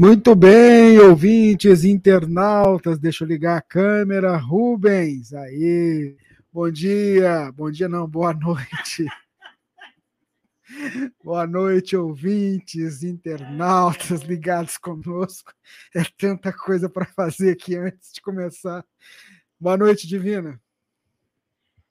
Muito bem, ouvintes, internautas, deixa eu ligar a câmera. Rubens, aí, bom dia, bom dia não, boa noite. boa noite, ouvintes, internautas ligados conosco. É tanta coisa para fazer aqui antes de começar. Boa noite, Divina.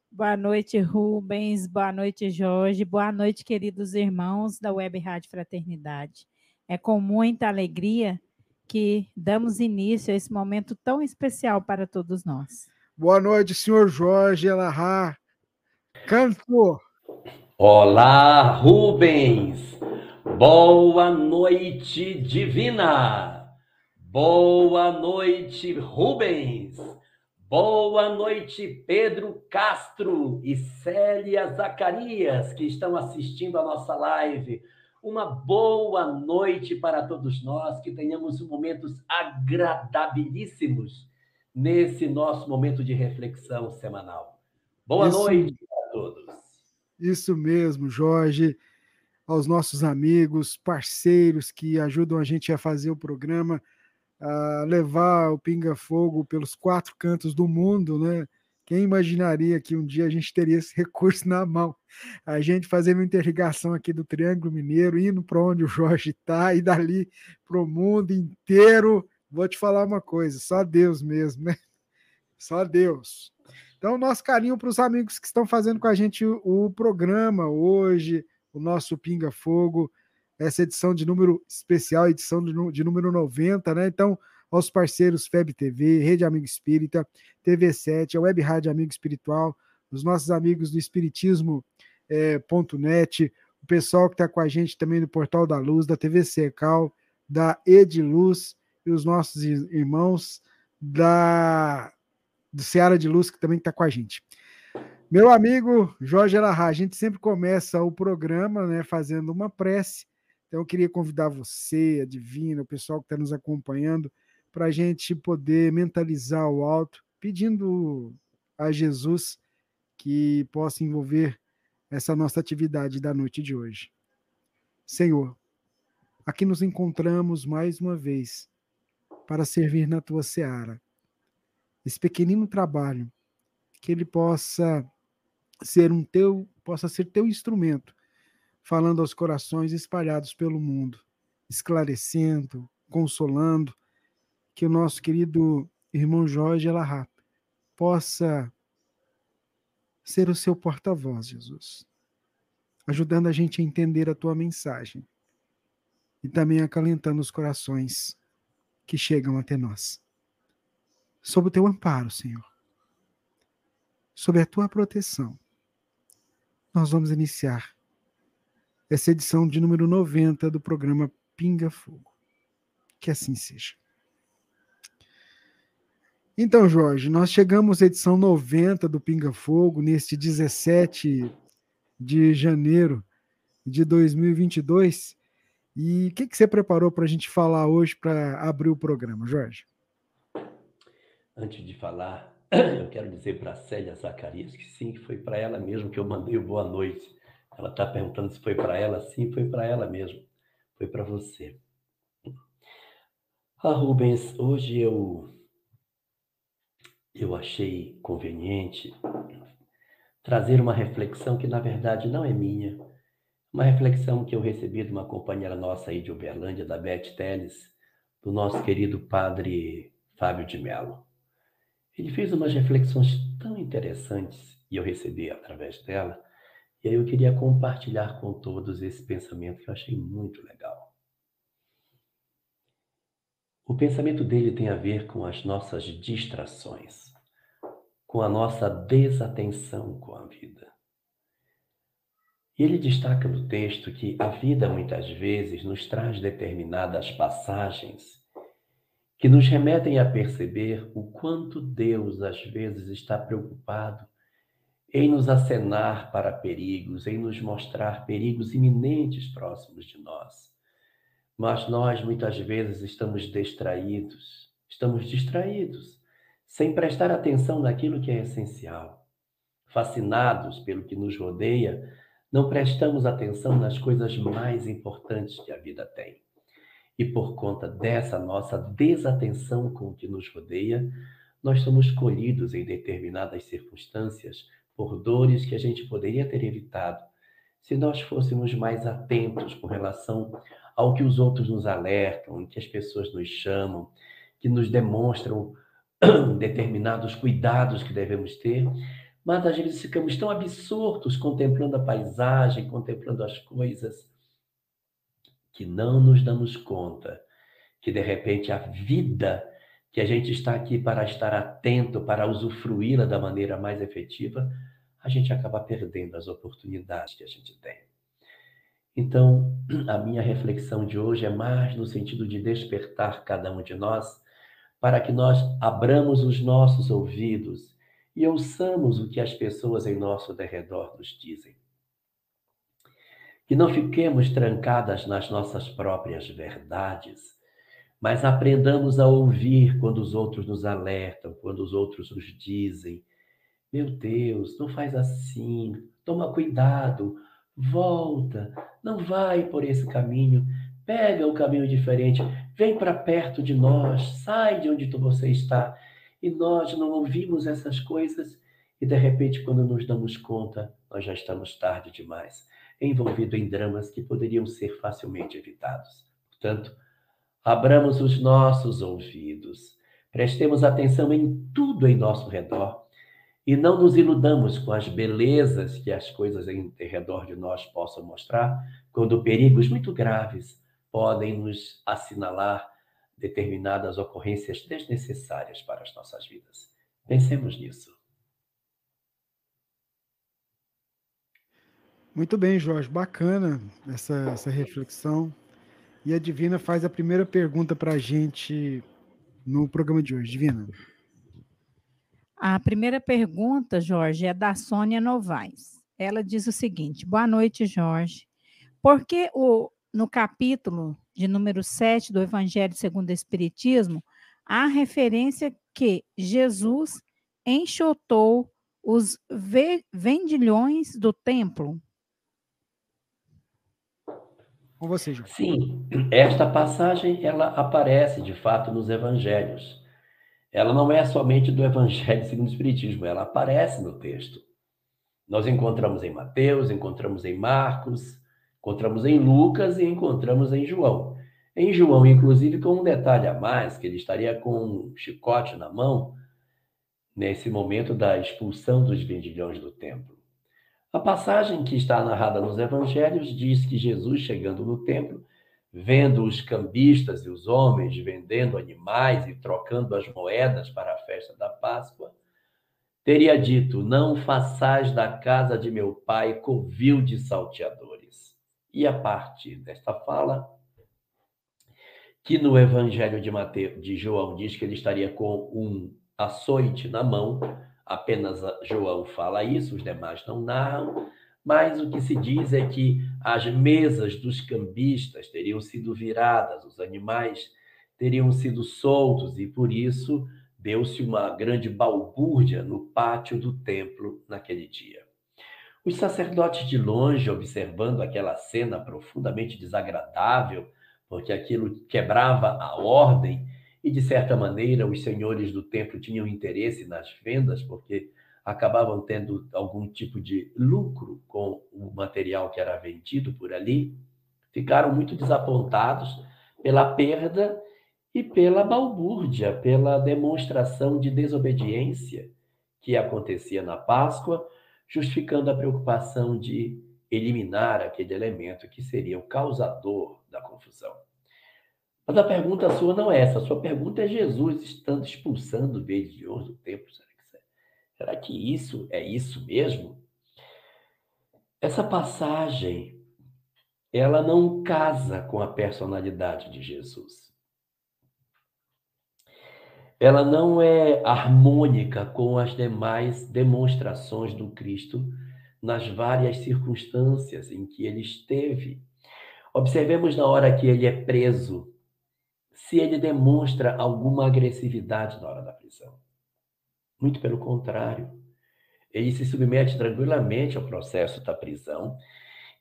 Boa noite, Rubens. Boa noite, Jorge. Boa noite, queridos irmãos da Web Rádio Fraternidade. É com muita alegria que damos início a esse momento tão especial para todos nós. Boa noite, senhor Jorge Elahá. Canto. Olá, Rubens. Boa noite, Divina. Boa noite, Rubens. Boa noite, Pedro Castro e Célia Zacarias, que estão assistindo a nossa live. Uma boa noite para todos nós, que tenhamos momentos agradabilíssimos nesse nosso momento de reflexão semanal. Boa Isso, noite a todos. Isso mesmo, Jorge. Aos nossos amigos, parceiros que ajudam a gente a fazer o programa, a levar o Pinga Fogo pelos quatro cantos do mundo, né? Quem imaginaria que um dia a gente teria esse recurso na mão? A gente fazendo interligação aqui do Triângulo Mineiro, indo para onde o Jorge está e dali para o mundo inteiro. Vou te falar uma coisa, só Deus mesmo, né? Só Deus. Então, nosso carinho para os amigos que estão fazendo com a gente o, programa hoje, o nosso Pinga Fogo, essa edição de número especial, edição de número 90, né? Então, aos parceiros FEB TV, Rede Amigo Espírita, TV7, a Web Rádio Amigo Espiritual, os nossos amigos do Espiritismo é, .net, o pessoal que está com a gente também no Portal da Luz, da TV Secal, da Ediluz e os nossos irmãos da do Seara de Luz que também está com a gente. Meu amigo Jorge Elahá, a gente sempre começa o programa né, fazendo uma prece. Então eu queria convidar você, a Divina, o pessoal que está nos acompanhando, para a gente poder mentalizar o alto, pedindo a Jesus que possa envolver essa nossa atividade da noite de hoje. Senhor, aqui nos encontramos mais uma vez para servir na tua seara. Esse pequenino trabalho, que ele possa ser um teu, possa ser teu instrumento, falando aos corações espalhados pelo mundo, esclarecendo, consolando, que o nosso querido irmão Jorge Elahá possa ser o seu porta-voz, Jesus, ajudando a gente a entender a tua mensagem e também acalentando os corações que chegam até nós. Sob o teu amparo, Senhor, sob a tua proteção, nós vamos iniciar essa edição de número 90 do programa Pinga Fogo. Que assim seja. Então, Jorge, nós chegamos à edição 90 do Pinga Fogo, neste 17 de janeiro de 2022. E o que, que você preparou para a gente falar hoje para abrir o programa, Jorge? Antes de falar eu quero dizer para a Célia Zacarias que sim, foi para ela mesmo que eu mandei o boa noite. Ela está perguntando se foi para ela. Sim, foi para ela mesmo. Foi para você. Ah, Rubens, hoje eu eu achei conveniente trazer uma reflexão que na verdade não é minha, uma reflexão que eu recebi de uma companheira nossa aí de Uberlândia, da Beth Teles, do nosso querido padre Fábio de Mello. Ele fez umas reflexões tão interessantes e eu recebi através dela, e aí eu queria compartilhar com todos esse pensamento que eu achei muito legal. O pensamento dele tem a ver com as nossas distrações, com a nossa desatenção com a vida. E ele destaca no texto que a vida muitas vezes nos traz determinadas passagens que nos remetem a perceber o quanto Deus às vezes está preocupado em nos acenar para perigos, em nos mostrar perigos iminentes próximos de nós. Mas nós muitas vezes estamos distraídos, estamos distraídos, sem prestar atenção naquilo que é essencial. Fascinados pelo que nos rodeia, não prestamos atenção nas coisas mais importantes que a vida tem. E por conta dessa nossa desatenção com o que nos rodeia, nós somos colhidos em determinadas circunstâncias por dores que a gente poderia ter evitado se nós fôssemos mais atentos com relação ao que os outros nos alertam, que as pessoas nos chamam, que nos demonstram determinados cuidados que devemos ter, mas às vezes ficamos tão absortos contemplando a paisagem, contemplando as coisas, que não nos damos conta que de repente a vida que a gente está aqui para estar atento, para usufruí-la da maneira mais efetiva, a gente acaba perdendo as oportunidades que a gente tem. Então, a minha reflexão de hoje é mais no sentido de despertar cada um de nós para que nós abramos os nossos ouvidos e ouçamos o que as pessoas em nosso derredor nos dizem. Que não fiquemos trancadas nas nossas próprias verdades, mas aprendamos a ouvir quando os outros nos alertam, quando os outros nos dizem: Meu Deus, não faz assim, toma cuidado, volta, não vai por esse caminho, pega um caminho diferente, vem para perto de nós, sai de onde você está. E nós não ouvimos essas coisas. E de repente, quando nos damos conta, nós já estamos tarde demais envolvido em dramas que poderiam ser facilmente evitados. Portanto, abramos os nossos ouvidos, prestemos atenção em tudo em nosso redor. E não nos iludamos com as belezas que as coisas em redor de nós possam mostrar, quando perigos muito graves podem nos assinalar determinadas ocorrências desnecessárias para as nossas vidas. Pensemos nisso. Muito bem, Jorge, bacana essa, essa reflexão. E a Divina faz a primeira pergunta para a gente no programa de hoje. Divina. A primeira pergunta, Jorge, é da Sônia Novaes. Ela diz o seguinte: Boa noite, Jorge. Por que o, no capítulo de número 7 do Evangelho segundo o Espiritismo, há referência que Jesus enxotou os vendilhões do templo? Com você, João. Sim, esta passagem ela aparece de fato nos evangelhos. Ela não é somente do evangelho segundo o espiritismo, ela aparece no texto. Nós encontramos em Mateus, encontramos em Marcos, encontramos em Lucas e encontramos em João. Em João, inclusive, com um detalhe a mais, que ele estaria com um chicote na mão nesse momento da expulsão dos vendilhões do templo. A passagem que está narrada nos evangelhos diz que Jesus, chegando no templo, vendo os cambistas e os homens vendendo animais e trocando as moedas para a festa da Páscoa, teria dito: Não façais da casa de meu pai covil de salteadores. E a partir desta fala, que no Evangelho de, Mateus, de João diz que ele estaria com um açoite na mão, apenas João fala isso, os demais não narram, mas o que se diz é que as mesas dos cambistas teriam sido viradas, os animais teriam sido soltos e por isso deu-se uma grande balbúrdia no pátio do templo naquele dia. Os sacerdotes de longe, observando aquela cena profundamente desagradável, porque aquilo quebrava a ordem, e de certa maneira os senhores do templo tinham interesse nas vendas, porque acabavam tendo algum tipo de lucro com o material que era vendido por ali, ficaram muito desapontados pela perda e pela balbúrdia, pela demonstração de desobediência que acontecia na Páscoa, justificando a preocupação de eliminar aquele elemento que seria o causador da confusão. Mas a pergunta sua não é essa. A sua pergunta é Jesus estando expulsando religiões do templo. Será que, será que isso é isso mesmo? Essa passagem, ela não casa com a personalidade de Jesus. Ela não é harmônica com as demais demonstrações do Cristo nas várias circunstâncias em que ele esteve. Observemos na hora que ele é preso se ele demonstra alguma agressividade na hora da prisão. Muito pelo contrário. Ele se submete tranquilamente ao processo da prisão,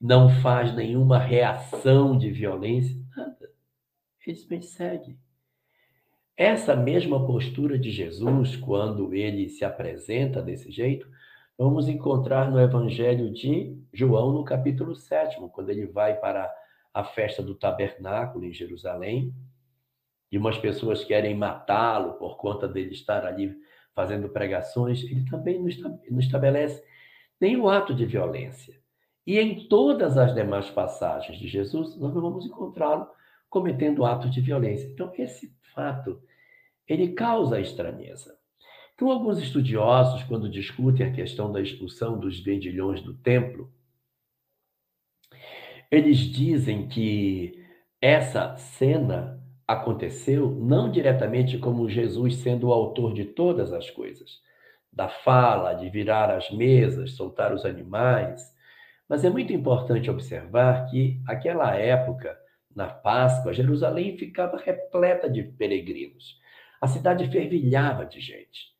não faz nenhuma reação de violência, nada. Ele simplesmente segue. Essa mesma postura de Jesus, quando ele se apresenta desse jeito, vamos encontrar no Evangelho de João, no capítulo 7, quando ele vai para a festa do tabernáculo em Jerusalém e umas pessoas querem matá-lo por conta dele estar ali fazendo pregações, ele também não estabelece nenhum ato de violência. E em todas as demais passagens de Jesus, nós não vamos encontrá-lo cometendo atos de violência. Então, esse fato, ele causa estranheza. Então, alguns estudiosos, quando discutem a questão da expulsão dos vendilhões do templo, eles dizem que essa cena aconteceu não diretamente como Jesus sendo o autor de todas as coisas, da fala, de virar as mesas, soltar os animais, mas é muito importante observar que aquela época, na Páscoa, Jerusalém ficava repleta de peregrinos. A cidade fervilhava de gente.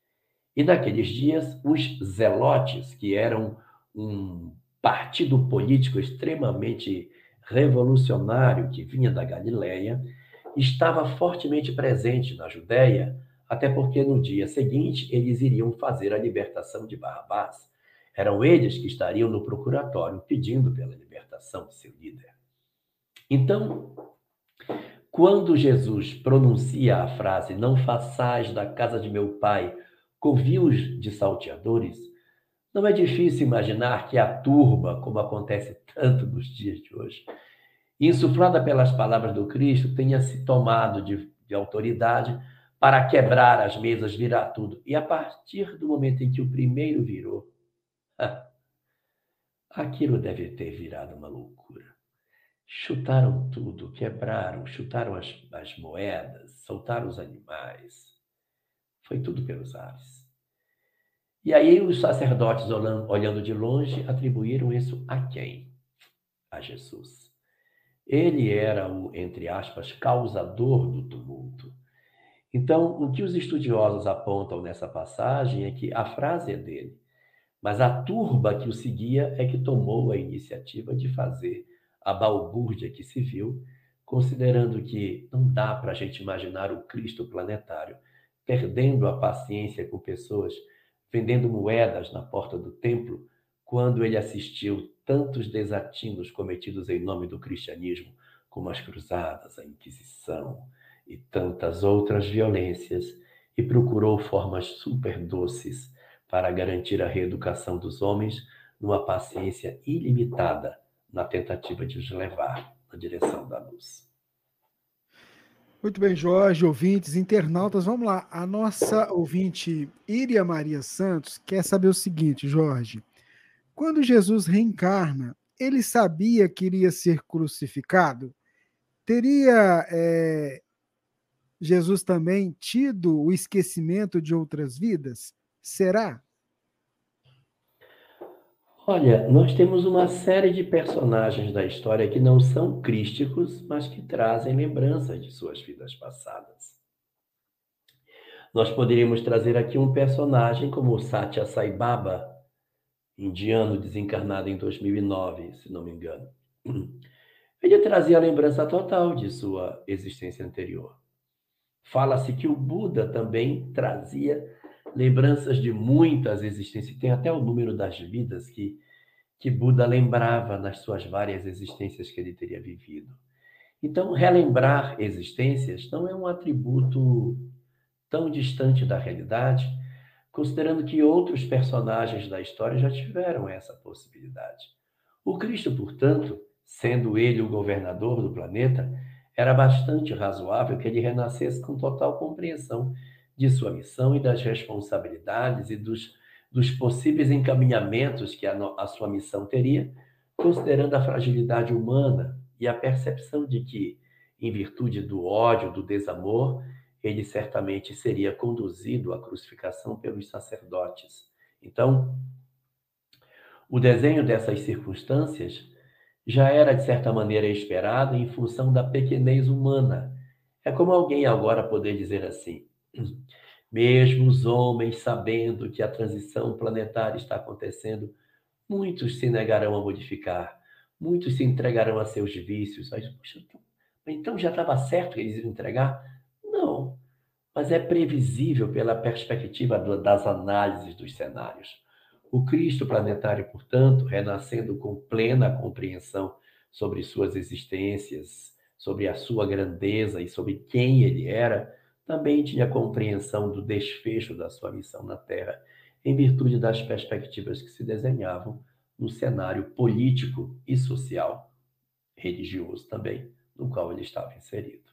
E naqueles dias, os zelotes, que eram um partido político extremamente revolucionário que vinha da Galileia, estava fortemente presente na Judéia, até porque no dia seguinte eles iriam fazer a libertação de Barrabás. Eram eles que estariam no procuratório pedindo pela libertação de seu líder. Então, quando Jesus pronuncia a frase: Não façais da casa de meu pai covios de salteadores, não é difícil imaginar que a turba, como acontece tanto nos dias de hoje, insuflada pelas palavras do Cristo, tenha se tomado de, de autoridade para quebrar as mesas, virar tudo. E a partir do momento em que o primeiro virou, aquilo deve ter virado uma loucura. Chutaram tudo, quebraram, chutaram as, as moedas, soltaram os animais. Foi tudo pelos ares. E aí os sacerdotes, olhando de longe, atribuíram isso a quem? A Jesus. Ele era o, entre aspas, causador do tumulto. Então, o que os estudiosos apontam nessa passagem é que a frase é dele, mas a turba que o seguia é que tomou a iniciativa de fazer a balbúrdia que se viu, considerando que não dá para a gente imaginar o Cristo planetário perdendo a paciência com pessoas vendendo moedas na porta do templo quando ele assistiu tantos desatinos cometidos em nome do cristianismo, como as cruzadas, a Inquisição e tantas outras violências, e procurou formas super doces para garantir a reeducação dos homens numa paciência ilimitada na tentativa de os levar na direção da luz. Muito bem, Jorge, ouvintes, internautas, vamos lá. A nossa ouvinte Iria Maria Santos quer saber o seguinte, Jorge. Quando Jesus reencarna, ele sabia que iria ser crucificado? Teria é, Jesus também tido o esquecimento de outras vidas? Será? Olha, nós temos uma série de personagens da história que não são crísticos, mas que trazem lembranças de suas vidas passadas. Nós poderíamos trazer aqui um personagem como Satya Sai Baba, indiano desencarnado em 2009, se não me engano. Ele trazia a lembrança total de sua existência anterior. Fala-se que o Buda também trazia lembranças de muitas existências. Tem até o número das vidas que, que Buda lembrava nas suas várias existências que ele teria vivido. Então, relembrar existências não é um atributo tão distante da realidade, considerando que outros personagens da história já tiveram essa possibilidade. O Cristo, portanto, sendo ele o governador do planeta, era bastante razoável que ele renascesse com total compreensão de sua missão e das responsabilidades e dos, dos possíveis encaminhamentos que a, a sua missão teria, considerando a fragilidade humana e a percepção de que, em virtude do ódio, do desamor, ele certamente seria conduzido à crucificação pelos sacerdotes. Então, o desenho dessas circunstâncias já era, de certa maneira, esperado em função da pequenez humana. É como alguém agora poder dizer assim: mesmo os homens sabendo que a transição planetária está acontecendo, muitos se negarão a modificar, muitos se entregarão a seus vícios. Mas, puxa, então, então já estava certo que eles iam entregar? Não, mas é previsível pela perspectiva das análises dos cenários. O Cristo planetário, portanto, renascendo com plena compreensão sobre suas existências, sobre a sua grandeza e sobre quem ele era, também tinha compreensão do desfecho da sua missão na Terra, em virtude das perspectivas que se desenhavam no cenário político e social, religioso também, no qual ele estava inserido.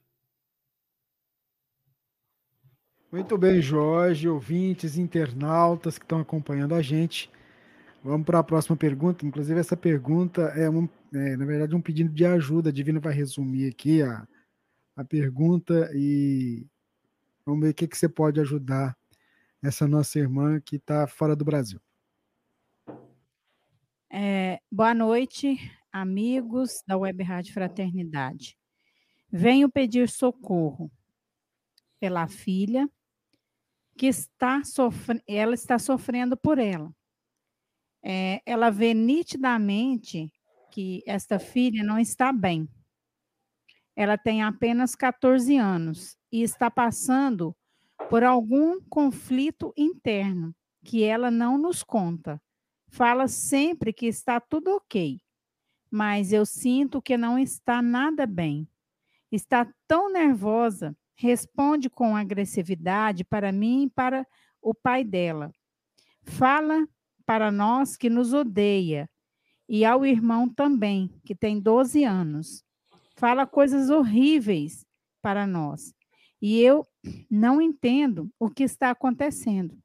Muito bem, Jorge, ouvintes, internautas que estão acompanhando a gente. Vamos para a próxima pergunta. Inclusive, essa pergunta é, um, é, na verdade, um pedido de ajuda. A Divina vai resumir aqui a, a pergunta e vamos ver o que, que você pode ajudar essa nossa irmã que está fora do Brasil. É, boa noite, amigos da Web Rádio Fraternidade. Venho pedir socorro pela filha que está sofrendo, ela está sofrendo por ela. É, ela vê nitidamente que esta filha não está bem. Ela tem apenas 14 anos e está passando por algum conflito interno que ela não nos conta. Fala sempre que está tudo ok, mas eu sinto que não está nada bem. Está tão nervosa responde com agressividade para mim e para o pai dela. Fala para nós que nos odeia e ao irmão também, que tem 12 anos. Fala coisas horríveis para nós. E eu não entendo o que está acontecendo.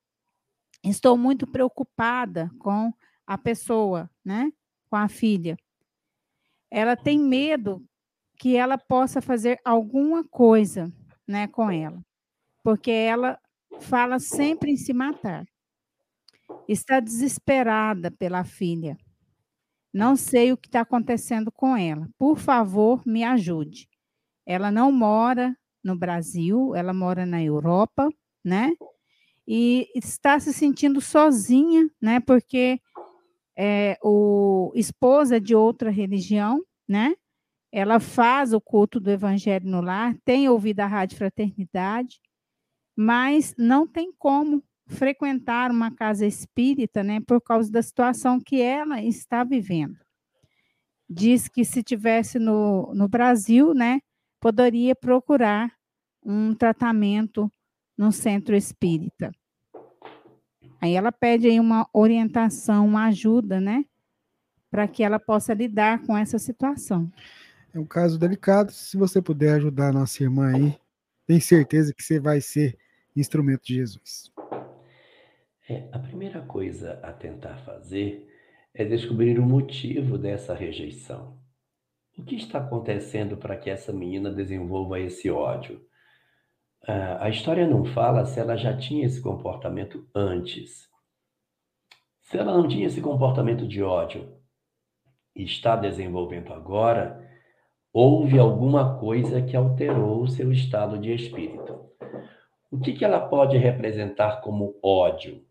Estou muito preocupada com a pessoa, né? Com a filha. Ela tem medo que ela possa fazer alguma coisa né, com ela, porque ela fala sempre em se matar. Está desesperada pela filha. Não sei o que está acontecendo com ela. Por favor, me ajude. Ela não mora no Brasil, ela mora na Europa, né? E está se sentindo sozinha, né? Porque é, o esposa é de outra religião, né? Ela faz o culto do Evangelho no lar, tem ouvido a Rádio Fraternidade, mas não tem como frequentar uma casa espírita, né, por causa da situação que ela está vivendo. Diz que se tivesse no, no Brasil, né, poderia procurar um tratamento no centro espírita. Aí ela pede aí uma orientação, uma ajuda, né, para que ela possa lidar com essa situação. É um caso delicado. Se você puder ajudar a nossa irmã aí, tenho certeza que você vai ser instrumento de Jesus. É, a primeira coisa a tentar fazer é descobrir o motivo dessa rejeição. O que está acontecendo para que essa menina desenvolva esse ódio? Ah, a história não fala se ela já tinha esse comportamento antes. Se ela não tinha esse comportamento de ódio e está desenvolvendo agora, houve alguma coisa que alterou o seu estado de espírito. O que, que ela pode representar como ódio?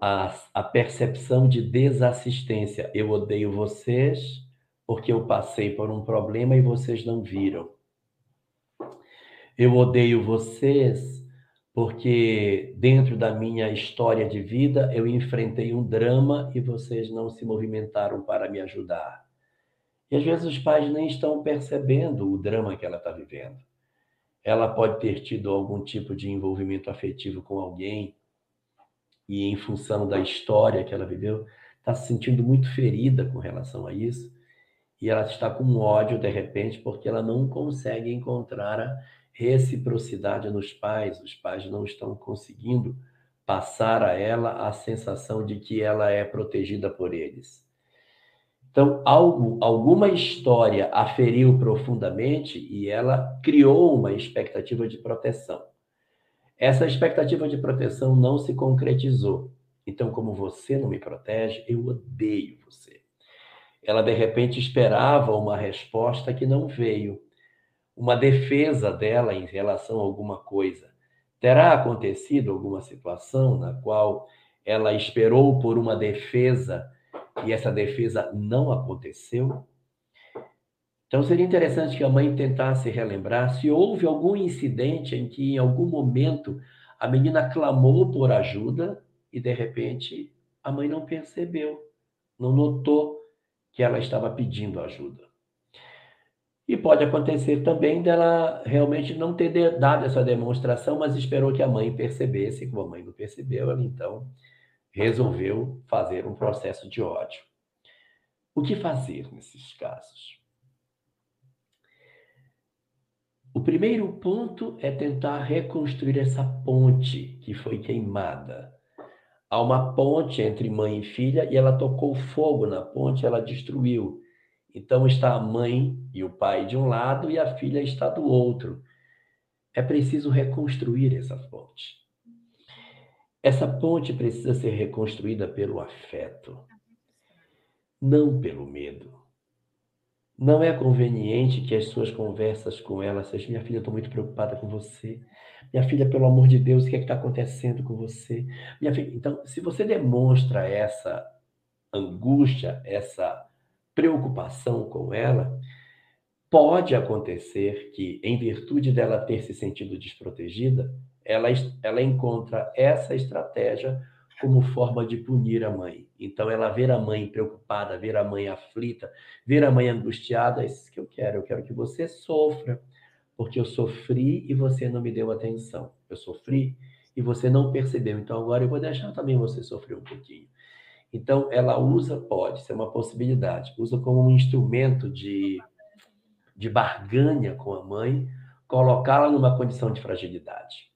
A, a percepção de desassistência. Eu odeio vocês porque eu passei por um problema e vocês não viram. Eu odeio vocês porque dentro da minha história de vida eu enfrentei um drama e vocês não se movimentaram para me ajudar. E às vezes os pais nem estão percebendo o drama que ela está vivendo. Ela pode ter tido algum tipo de envolvimento afetivo com alguém e, em função da história que ela viveu, está se sentindo muito ferida com relação a isso. E ela está com ódio, de repente, porque ela não consegue encontrar a reciprocidade nos pais. Os pais não estão conseguindo passar a ela a sensação de que ela é protegida por eles. Então, algo, alguma história a feriu profundamente e ela criou uma expectativa de proteção. Essa expectativa de proteção não se concretizou. Então, como você não me protege, eu odeio você. Ela, de repente, esperava uma resposta que não veio, uma defesa dela em relação a alguma coisa. Terá acontecido alguma situação na qual ela esperou por uma defesa e essa defesa não aconteceu? Então seria interessante que a mãe tentasse relembrar se houve algum incidente em que, em algum momento, a menina clamou por ajuda e, de repente, a mãe não percebeu, não notou que ela estava pedindo ajuda. E pode acontecer também dela realmente não ter dado essa demonstração, mas esperou que a mãe percebesse, como a mãe não percebeu, ela então resolveu fazer um processo de ódio. O que fazer nesses casos? O primeiro ponto é tentar reconstruir essa ponte que foi queimada. Há uma ponte entre mãe e filha e ela tocou fogo na ponte, ela destruiu. Então está a mãe e o pai de um lado e a filha está do outro. É preciso reconstruir essa ponte. Essa ponte precisa ser reconstruída pelo afeto, não pelo medo. Não é conveniente que as suas conversas com ela sejam: minha filha, estou muito preocupada com você. Minha filha, pelo amor de Deus, o que é está acontecendo com você? Minha filha... Então, se você demonstra essa angústia, essa preocupação com ela, pode acontecer que, em virtude dela ter se sentido desprotegida, ela, ela encontra essa estratégia como forma de punir a mãe. Então, ela ver a mãe preocupada, ver a mãe aflita, ver a mãe angustiada, é isso que eu quero. Eu quero que você sofra, porque eu sofri e você não me deu atenção. Eu sofri e você não percebeu. Então, agora eu vou deixar também você sofrer um pouquinho. Então, ela usa, pode ser uma possibilidade, usa como um instrumento de, de barganha com a mãe, colocá-la numa condição de fragilidade.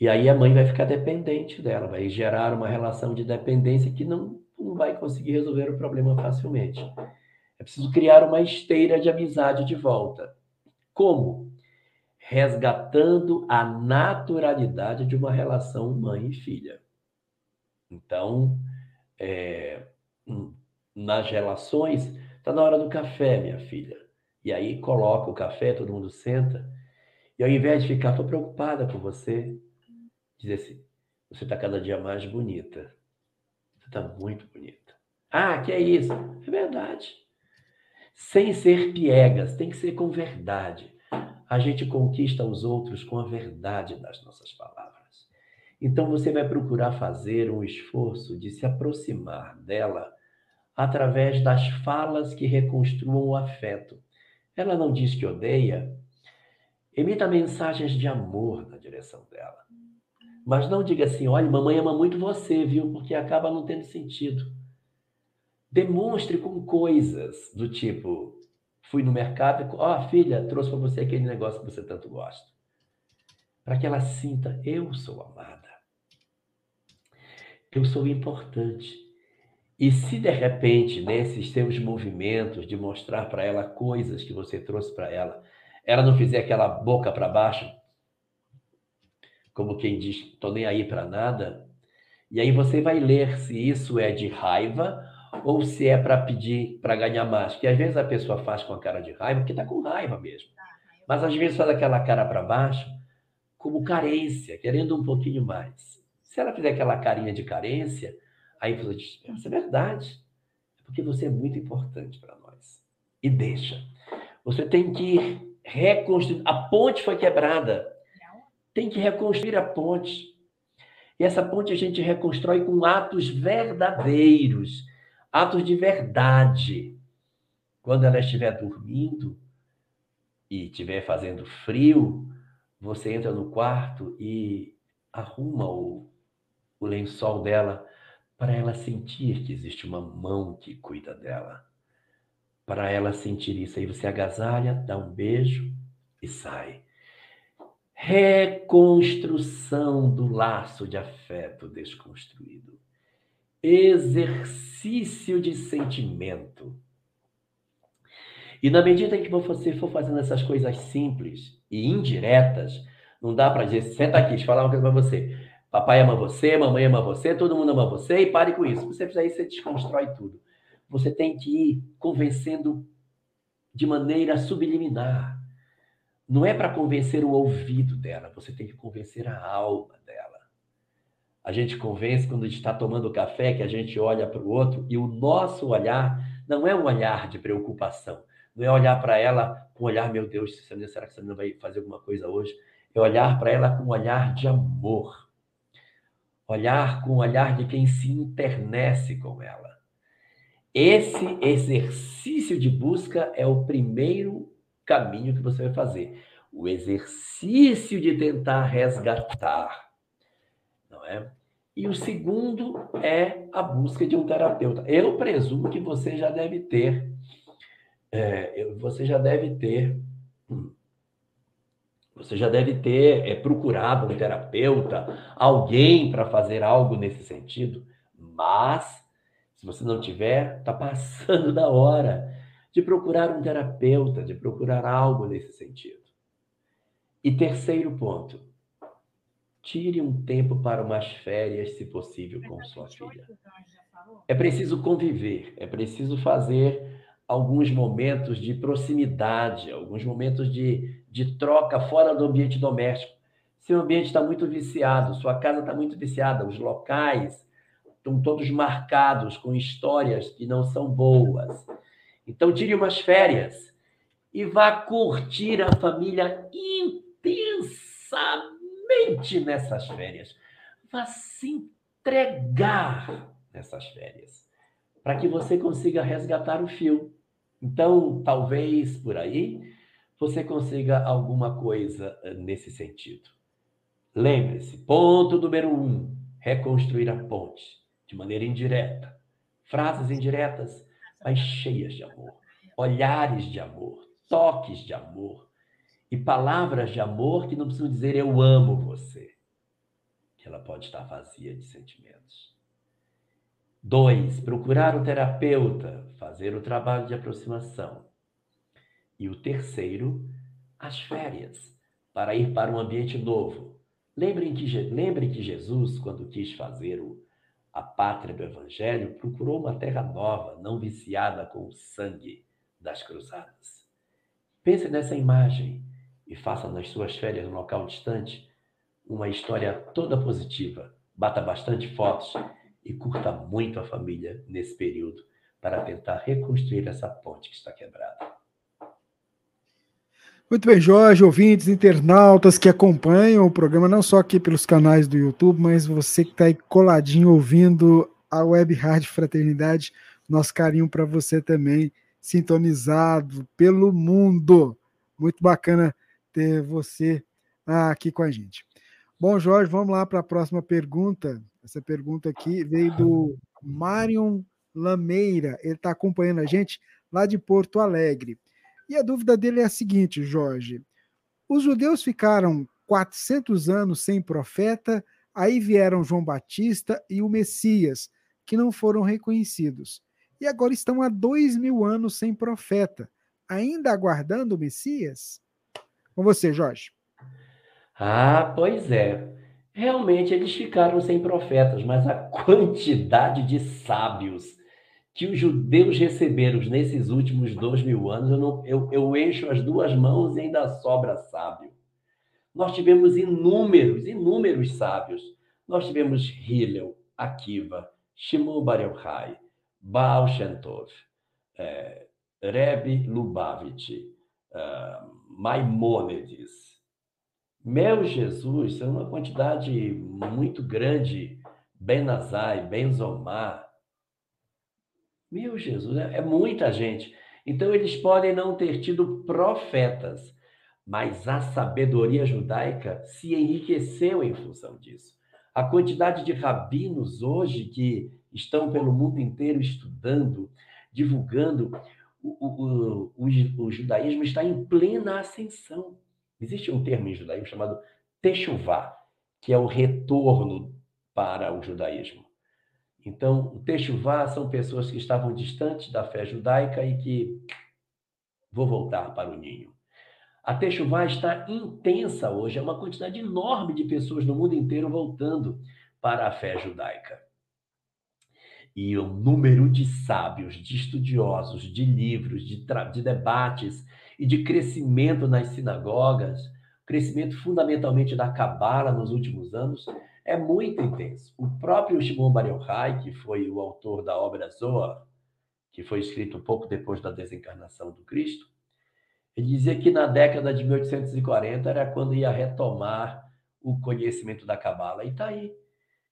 E aí a mãe vai ficar dependente dela, vai gerar uma relação de dependência que não, não vai conseguir resolver o problema facilmente. É preciso criar uma esteira de amizade de volta. Como? Resgatando a naturalidade de uma relação mãe e filha. Então, é, nas relações, está na hora do café, minha filha. E aí coloca o café, todo mundo senta. E ao invés de ficar, estou preocupada com você, dizer assim: você está cada dia mais bonita. Você está muito bonita. Ah, que é isso? É verdade. Sem ser piegas, tem que ser com verdade. A gente conquista os outros com a verdade das nossas palavras. Então você vai procurar fazer um esforço de se aproximar dela através das falas que reconstruam o afeto. Ela não diz que odeia, emita mensagens de amor na direção dela. Mas não diga assim, olha, mamãe ama muito você, viu? Porque acaba não tendo sentido. Demonstre com coisas do tipo, fui no mercado, ó, oh, filha, trouxe para você aquele negócio que você tanto gosta. Para que ela sinta, eu sou amada. Eu sou importante. E se de repente, nesses seus movimentos de mostrar para ela coisas que você trouxe para ela, ela não fizer aquela boca para baixo, como quem diz, estou nem aí para nada. E aí você vai ler se isso é de raiva ou se é para pedir para ganhar mais. Que às vezes a pessoa faz com a cara de raiva, porque está com raiva mesmo. Mas às vezes faz aquela cara para baixo como carência, querendo um pouquinho mais. Se ela fizer aquela carinha de carência, aí você diz, isso é verdade, porque você é muito importante para nós. E deixa. Você tem que reconstruir. A ponte foi quebrada. Tem que reconstruir a ponte. E essa ponte a gente reconstrói com atos verdadeiros, atos de verdade. Quando ela estiver dormindo e estiver fazendo frio, você entra no quarto e arruma o, o lençol dela para ela sentir que existe uma mão que cuida dela. Para ela sentir isso. Aí você agasalha, dá um beijo e sai. Reconstrução do laço de afeto desconstruído. Exercício de sentimento. E na medida em que você for fazendo essas coisas simples e indiretas, não dá para dizer, senta aqui, deixa eu falar uma coisa para você. Papai ama você, mamãe ama você, todo mundo ama você e pare com isso. Se você fizer isso, você desconstrói tudo. Você tem que ir convencendo de maneira subliminar. Não é para convencer o ouvido dela, você tem que convencer a alma dela. A gente convence quando a gente está tomando café, que a gente olha para o outro e o nosso olhar não é um olhar de preocupação. Não é olhar para ela com um olhar, meu Deus, será que essa menina vai fazer alguma coisa hoje? É olhar para ela com um olhar de amor olhar com o olhar de quem se internece com ela. Esse exercício de busca é o primeiro caminho que você vai fazer. O exercício de tentar resgatar, é? E o segundo é a busca de um terapeuta. Eu presumo que você já deve ter, é, você já deve ter hum, você já deve ter é, procurado um terapeuta, alguém para fazer algo nesse sentido, mas se você não tiver, está passando da hora de procurar um terapeuta, de procurar algo nesse sentido. E terceiro ponto, tire um tempo para umas férias, se possível, com sua filha. É preciso conviver, é preciso fazer alguns momentos de proximidade, alguns momentos de, de troca fora do ambiente doméstico. Seu ambiente está muito viciado, sua casa está muito viciada, os locais estão todos marcados com histórias que não são boas. Então, tire umas férias e vá curtir a família intensamente nessas férias. Vá se entregar nessas férias, para que você consiga resgatar o fio então, talvez por aí você consiga alguma coisa eh, nesse sentido. Lembre-se, ponto número um: reconstruir a ponte de maneira indireta. Frases indiretas, mas cheias de amor. Olhares de amor, toques de amor e palavras de amor que não precisam dizer eu amo você, que ela pode estar vazia de sentimentos. Dois, procurar um terapeuta, fazer o trabalho de aproximação. E o terceiro, as férias, para ir para um ambiente novo. Lembrem que, lembrem que Jesus, quando quis fazer o, a pátria do Evangelho, procurou uma terra nova, não viciada com o sangue das cruzadas. Pense nessa imagem e faça nas suas férias, num local distante, uma história toda positiva. Bata bastante fotos e curta muito a família nesse período para tentar reconstruir essa ponte que está quebrada. Muito bem, Jorge, ouvintes, internautas que acompanham o programa, não só aqui pelos canais do YouTube, mas você que está aí coladinho ouvindo a Web Rádio Fraternidade, nosso carinho para você também, sintonizado pelo mundo. Muito bacana ter você aqui com a gente. Bom, Jorge, vamos lá para a próxima pergunta. Essa pergunta aqui veio do Marion Lameira. Ele está acompanhando a gente lá de Porto Alegre. E a dúvida dele é a seguinte, Jorge: os judeus ficaram 400 anos sem profeta, aí vieram João Batista e o Messias, que não foram reconhecidos. E agora estão há dois mil anos sem profeta, ainda aguardando o Messias? Com você, Jorge. Ah, pois é. Realmente eles ficaram sem profetas, mas a quantidade de sábios que os judeus receberam nesses últimos dois mil anos, eu, não, eu, eu encho as duas mãos e ainda sobra sábio. Nós tivemos inúmeros, inúmeros sábios. Nós tivemos Hillel, Akiva, Shimon Bar Yochai, Baal Shem Tov, é, Rebbe Lubavitch, uh, Maimônides. Meu Jesus, são uma quantidade muito grande. Ben Azai, Ben Zomar. Meu Jesus, é, é muita gente. Então, eles podem não ter tido profetas, mas a sabedoria judaica se enriqueceu em função disso. A quantidade de rabinos hoje que estão pelo mundo inteiro estudando, divulgando, o, o, o, o, judaísmo está em plena ascensão. Existe um termo em judaísmo chamado techuvá, que é o retorno para o judaísmo. Então, o techuvá são pessoas que estavam distantes da fé judaica e que vou voltar para o ninho. A Techuvá está intensa hoje, é uma quantidade enorme de pessoas no mundo inteiro voltando para a fé judaica. E o número de sábios, de estudiosos, de livros, de, de debates e de crescimento nas sinagogas, crescimento fundamentalmente da Cabala nos últimos anos, é muito intenso. O próprio Shimon Bar Yochai, que foi o autor da obra Zohar, que foi escrito pouco depois da desencarnação do Cristo, ele dizia que na década de 1840 era quando ia retomar o conhecimento da Cabala. E está aí.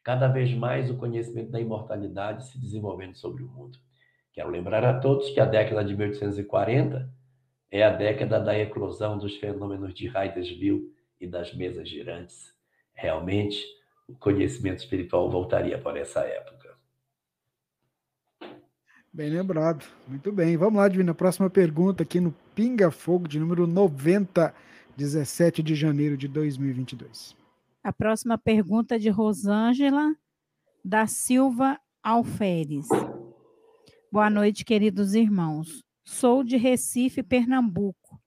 Cada vez mais o conhecimento da imortalidade se desenvolvendo sobre o mundo. Quero lembrar a todos que a década de 1840 é a década da eclosão dos fenômenos de Hydesville e das mesas girantes. Realmente, o conhecimento espiritual voltaria para essa época. Bem lembrado. Muito bem. Vamos lá, Divina. Próxima pergunta aqui no Pinga Fogo, de número 90, 17 de janeiro de 2022. A próxima pergunta é de Rosângela da Silva Alferes. Boa noite, queridos irmãos. Sou de Recife, Pernambuco,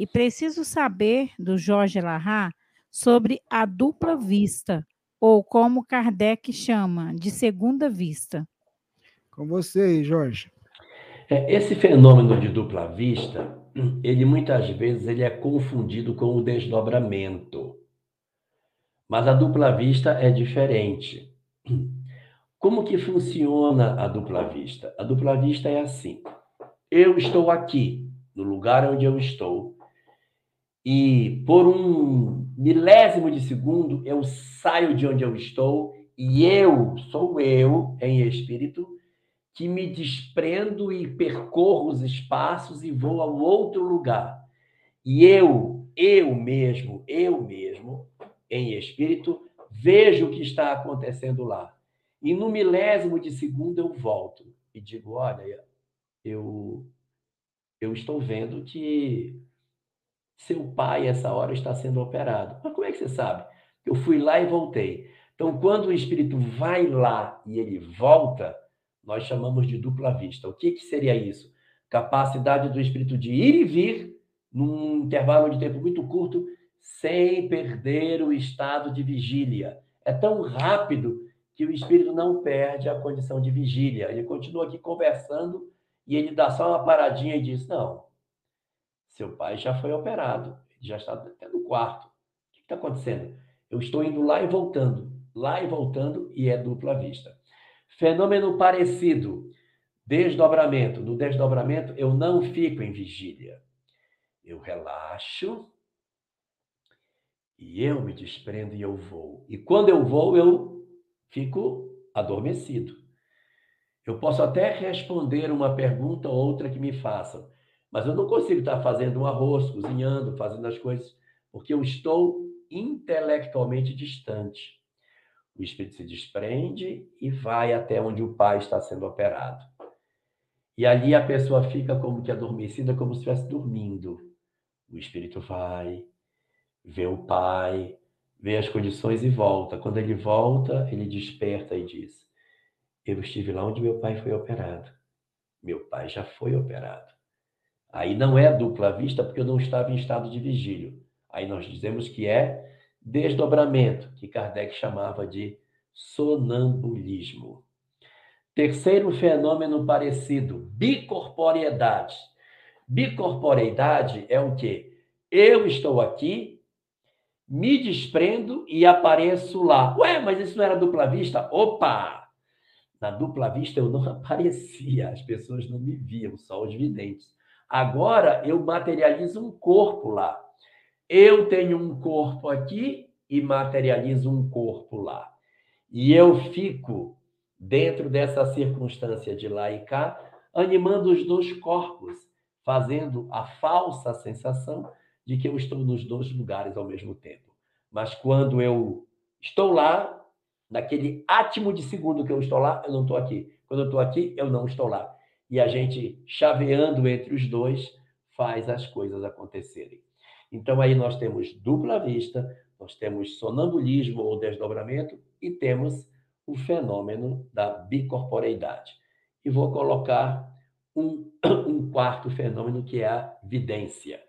e preciso saber do Jorge Larra sobre a dupla vista, ou como Kardec chama, de segunda vista. Com você aí, Jorge. É, esse fenômeno de dupla vista, ele muitas vezes ele é confundido com o desdobramento. Mas a dupla vista é diferente. Como que funciona a dupla vista? A dupla vista é assim: eu estou aqui, no lugar onde eu estou, e por um milésimo de segundo eu saio de onde eu estou e eu sou eu em espírito que me desprendo e percorro os espaços e vou a outro lugar. E eu, eu mesmo, eu mesmo, em espírito, vejo o que está acontecendo lá. E no milésimo de segundo eu volto e digo: olha, eu, eu estou vendo que seu pai, essa hora, está sendo operado. Mas como é que você sabe? Eu fui lá e voltei. Então, quando o espírito vai lá e ele volta, nós chamamos de dupla vista. O que, que seria isso? Capacidade do espírito de ir e vir num intervalo de tempo muito curto, sem perder o estado de vigília. É tão rápido que o espírito não perde a condição de vigília. Ele continua aqui conversando e ele dá só uma paradinha e diz: Não, seu pai já foi operado, já está até no quarto. O que está acontecendo? Eu estou indo lá e voltando, lá e voltando, e é dupla vista. Fenômeno parecido, desdobramento. No desdobramento, eu não fico em vigília. Eu relaxo e eu me desprendo e eu vou. E quando eu vou, eu fico adormecido. Eu posso até responder uma pergunta ou outra que me façam, mas eu não consigo estar fazendo um arroz, cozinhando, fazendo as coisas, porque eu estou intelectualmente distante. O espírito se desprende e vai até onde o pai está sendo operado. E ali a pessoa fica como que adormecida, como se estivesse dormindo. O espírito vai, vê o pai, vê as condições e volta. Quando ele volta, ele desperta e diz: Eu estive lá onde meu pai foi operado. Meu pai já foi operado. Aí não é dupla vista, porque eu não estava em estado de vigílio. Aí nós dizemos que é desdobramento, que Kardec chamava de sonambulismo. Terceiro fenômeno parecido, bicorporeidade. Bicorporeidade é o quê? Eu estou aqui, me desprendo e apareço lá. Ué, mas isso não era dupla vista? Opa! Na dupla vista eu não aparecia, as pessoas não me viam, só os videntes. Agora eu materializo um corpo lá. Eu tenho um corpo aqui e materializo um corpo lá. E eu fico dentro dessa circunstância de lá e cá, animando os dois corpos, fazendo a falsa sensação de que eu estou nos dois lugares ao mesmo tempo. Mas quando eu estou lá, naquele átimo de segundo que eu estou lá, eu não estou aqui. Quando eu estou aqui, eu não estou lá. E a gente, chaveando entre os dois, faz as coisas acontecerem. Então, aí nós temos dupla vista, nós temos sonambulismo ou desdobramento e temos o fenômeno da bicorporeidade. E vou colocar um, um quarto fenômeno que é a vidência.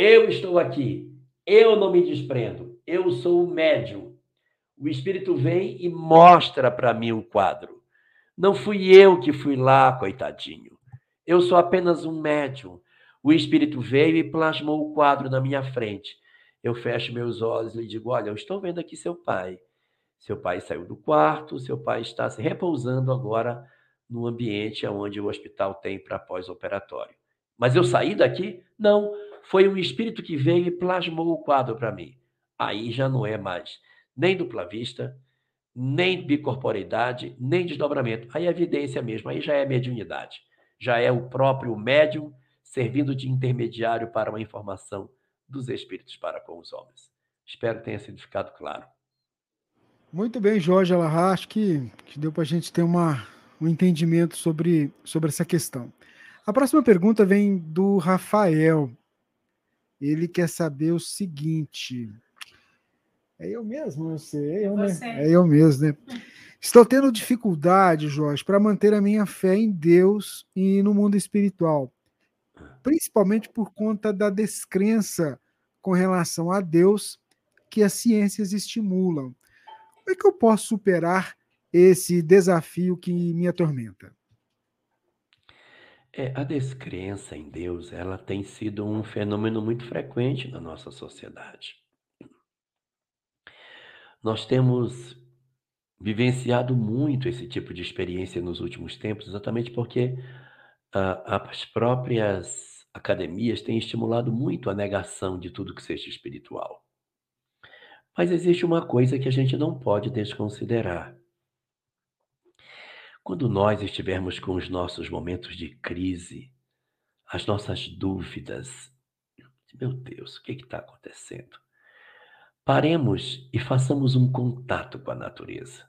Eu estou aqui, eu não me desprendo, eu sou o médium. O espírito vem e mostra para mim o quadro. Não fui eu que fui lá, coitadinho. Eu sou apenas um médium. O espírito veio e plasmou o quadro na minha frente. Eu fecho meus olhos e digo: Olha, eu estou vendo aqui seu pai. Seu pai saiu do quarto, seu pai está se repousando agora no ambiente onde o hospital tem para pós-operatório. Mas eu saí daqui? Não. Foi um espírito que veio e plasmou o quadro para mim. Aí já não é mais nem dupla vista, nem bicorporeidade, nem desdobramento. Aí é evidência mesmo, aí já é mediunidade. Já é o próprio médium servindo de intermediário para uma informação dos espíritos para com os homens. Espero que tenha sido ficado claro. Muito bem, Jorge Alahá, acho que, que deu para a gente ter uma, um entendimento sobre, sobre essa questão. A próxima pergunta vem do Rafael ele quer saber o seguinte. É eu mesmo, eu sei, é eu, né? É eu mesmo, né? Estou tendo dificuldade, Jorge, para manter a minha fé em Deus e no mundo espiritual, principalmente por conta da descrença com relação a Deus que as ciências estimulam. Como é que eu posso superar esse desafio que me atormenta? É, a descrença em Deus, ela tem sido um fenômeno muito frequente na nossa sociedade. Nós temos vivenciado muito esse tipo de experiência nos últimos tempos, exatamente porque ah, as próprias academias têm estimulado muito a negação de tudo que seja espiritual. Mas existe uma coisa que a gente não pode desconsiderar. Quando nós estivermos com os nossos momentos de crise, as nossas dúvidas, meu Deus, o que está acontecendo? Paremos e façamos um contato com a natureza.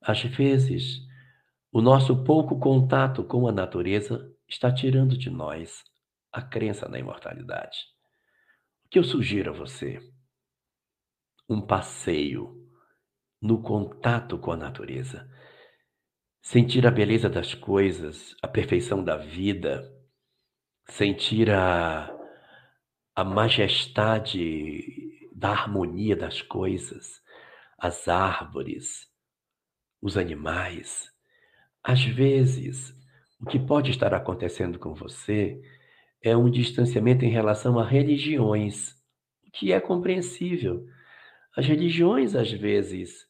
Às vezes, o nosso pouco contato com a natureza está tirando de nós a crença na imortalidade. O que eu sugiro a você? Um passeio no contato com a natureza sentir a beleza das coisas, a perfeição da vida, sentir a, a majestade da harmonia das coisas, as árvores, os animais. Às vezes, o que pode estar acontecendo com você é um distanciamento em relação a religiões, o que é compreensível. As religiões, às vezes,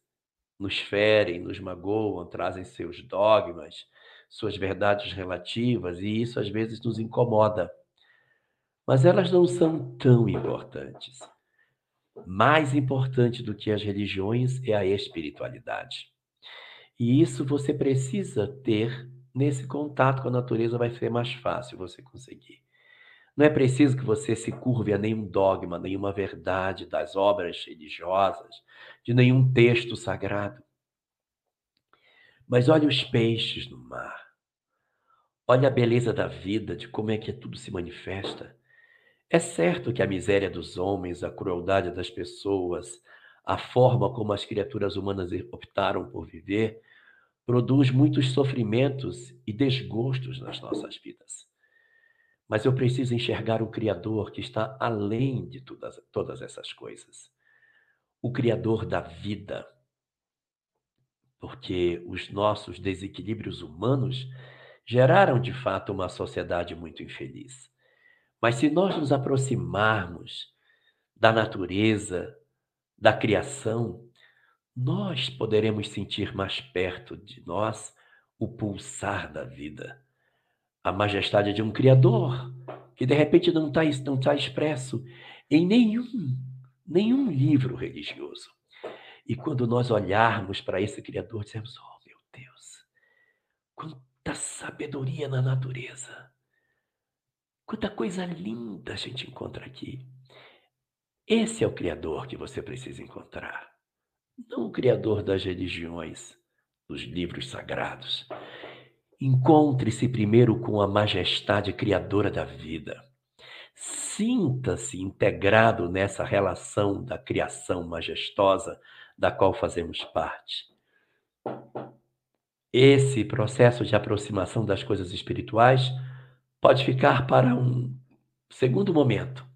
nos ferem, nos magoam, trazem seus dogmas, suas verdades relativas, e isso às vezes nos incomoda. Mas elas não são tão importantes. Mais importante do que as religiões é a espiritualidade. E isso você precisa ter nesse contato com a natureza, vai ser mais fácil você conseguir. Não é preciso que você se curve a nenhum dogma, nenhuma verdade das obras religiosas, de nenhum texto sagrado. Mas olha os peixes no mar. Olha a beleza da vida, de como é que tudo se manifesta. É certo que a miséria dos homens, a crueldade das pessoas, a forma como as criaturas humanas optaram por viver, produz muitos sofrimentos e desgostos nas nossas vidas. Mas eu preciso enxergar o Criador que está além de todas, todas essas coisas. O Criador da vida. porque os nossos desequilíbrios humanos geraram de fato uma sociedade muito infeliz. Mas se nós nos aproximarmos da natureza, da criação, nós poderemos sentir mais perto de nós o pulsar da vida, a majestade de um Criador, que de repente não está não tá expresso em nenhum, nenhum livro religioso. E quando nós olharmos para esse Criador, dizemos: Oh, meu Deus, quanta sabedoria na natureza, quanta coisa linda a gente encontra aqui. Esse é o Criador que você precisa encontrar não o criador das religiões, dos livros sagrados. Encontre-se primeiro com a majestade criadora da vida. Sinta-se integrado nessa relação da criação majestosa da qual fazemos parte. Esse processo de aproximação das coisas espirituais pode ficar para um segundo momento,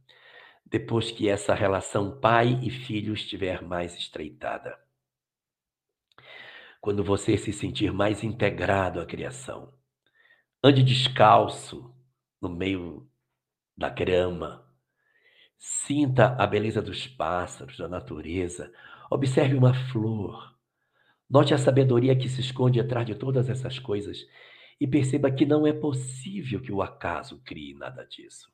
depois que essa relação pai e filho estiver mais estreitada. Quando você se sentir mais integrado à criação. Ande descalço no meio da grama. Sinta a beleza dos pássaros, da natureza. Observe uma flor. Note a sabedoria que se esconde atrás de todas essas coisas e perceba que não é possível que o acaso crie nada disso.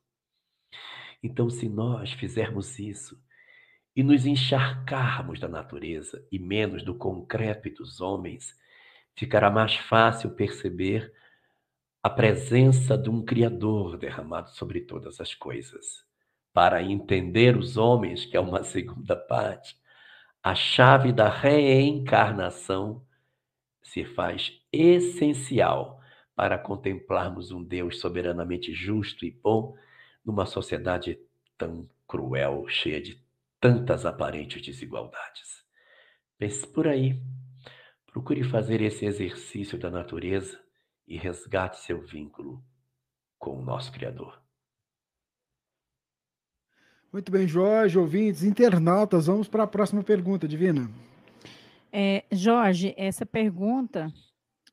Então, se nós fizermos isso e nos encharcarmos da natureza e menos do concreto e dos homens, ficará mais fácil perceber a presença de um Criador derramado sobre todas as coisas. Para entender os homens, que é uma segunda parte, a chave da reencarnação se faz essencial para contemplarmos um Deus soberanamente justo e bom numa sociedade tão cruel, cheia de tantas aparentes desigualdades. Pense por aí. Procure fazer esse exercício da natureza e resgate seu vínculo com o nosso Criador. Muito bem, Jorge, ouvintes, internautas, vamos para a próxima pergunta, Divina. É, Jorge, essa pergunta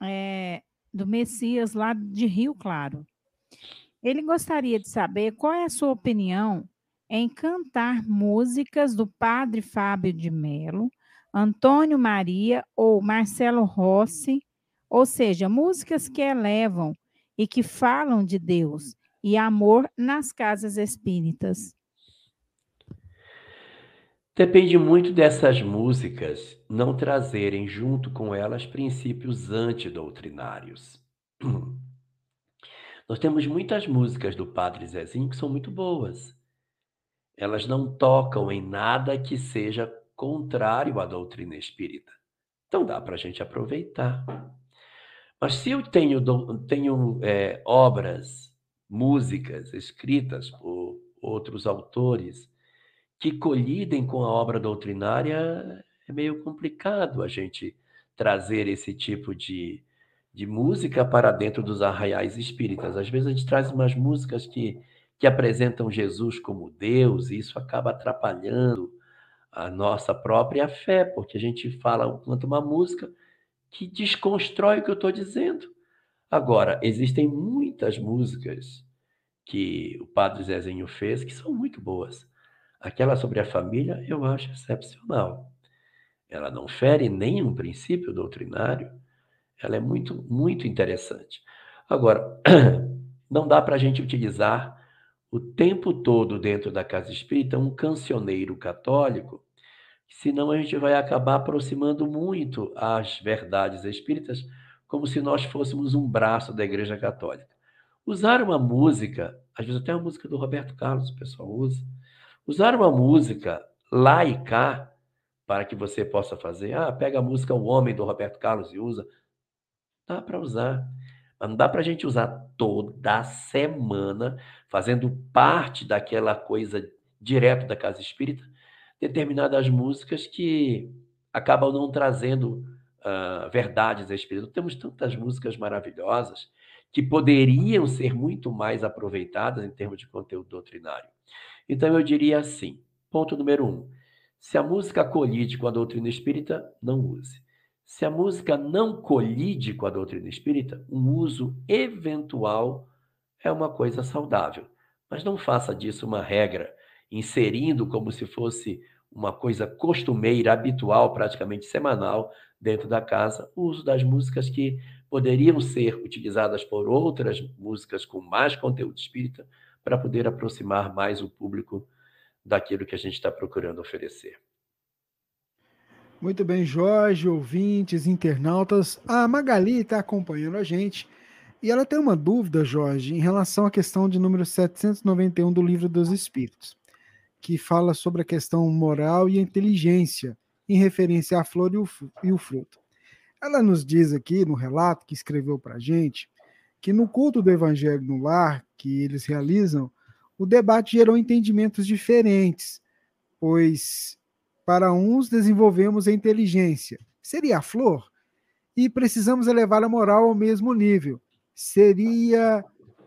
é do Messias lá de Rio Claro. Ele gostaria de saber qual é a sua opinião em cantar músicas do padre Fábio de Mello, Antônio Maria ou Marcelo Rossi, ou seja, músicas que elevam e que falam de Deus e amor nas casas espíritas. Depende muito dessas músicas não trazerem junto com elas princípios antidoutrinários. Nós temos muitas músicas do Padre Zezinho que são muito boas. Elas não tocam em nada que seja contrário à doutrina espírita. Então dá para a gente aproveitar. Mas se eu tenho, tenho é, obras, músicas escritas por outros autores que colidem com a obra doutrinária, é meio complicado a gente trazer esse tipo de, de música para dentro dos arraiais espíritas. Às vezes a gente traz umas músicas que, que apresentam Jesus como Deus, e isso acaba atrapalhando a nossa própria fé, porque a gente fala quanto uma música que desconstrói o que eu estou dizendo. Agora, existem muitas músicas que o Padre Zezinho fez que são muito boas. Aquela sobre a família eu acho excepcional. Ela não fere nenhum princípio doutrinário, ela é muito, muito interessante. Agora, não dá para a gente utilizar o tempo todo dentro da casa espírita um cancioneiro católico, senão a gente vai acabar aproximando muito as verdades espíritas, como se nós fôssemos um braço da Igreja Católica. Usar uma música, às vezes até a música do Roberto Carlos o pessoal usa, usar uma música laica para que você possa fazer, ah, pega a música O Homem do Roberto Carlos e usa, Dá para usar. Mas não dá para a gente usar toda semana, fazendo parte daquela coisa direto da casa espírita, determinadas músicas que acabam não trazendo uh, verdades espíritas. Temos tantas músicas maravilhosas que poderiam ser muito mais aproveitadas em termos de conteúdo doutrinário. Então eu diria assim: ponto número um. Se a música colide com a doutrina espírita, não use. Se a música não colide com a doutrina espírita, um uso eventual é uma coisa saudável. Mas não faça disso uma regra, inserindo como se fosse uma coisa costumeira, habitual, praticamente semanal, dentro da casa, o uso das músicas que poderiam ser utilizadas por outras músicas com mais conteúdo espírita, para poder aproximar mais o público daquilo que a gente está procurando oferecer. Muito bem, Jorge, ouvintes, internautas. A Magali está acompanhando a gente e ela tem uma dúvida, Jorge, em relação à questão de número 791 do Livro dos Espíritos, que fala sobre a questão moral e inteligência em referência à flor e o, e o fruto. Ela nos diz aqui no relato que escreveu para a gente que no culto do Evangelho no Lar que eles realizam, o debate gerou entendimentos diferentes, pois para uns desenvolvemos a inteligência, seria a flor, e precisamos elevar a moral ao mesmo nível, seria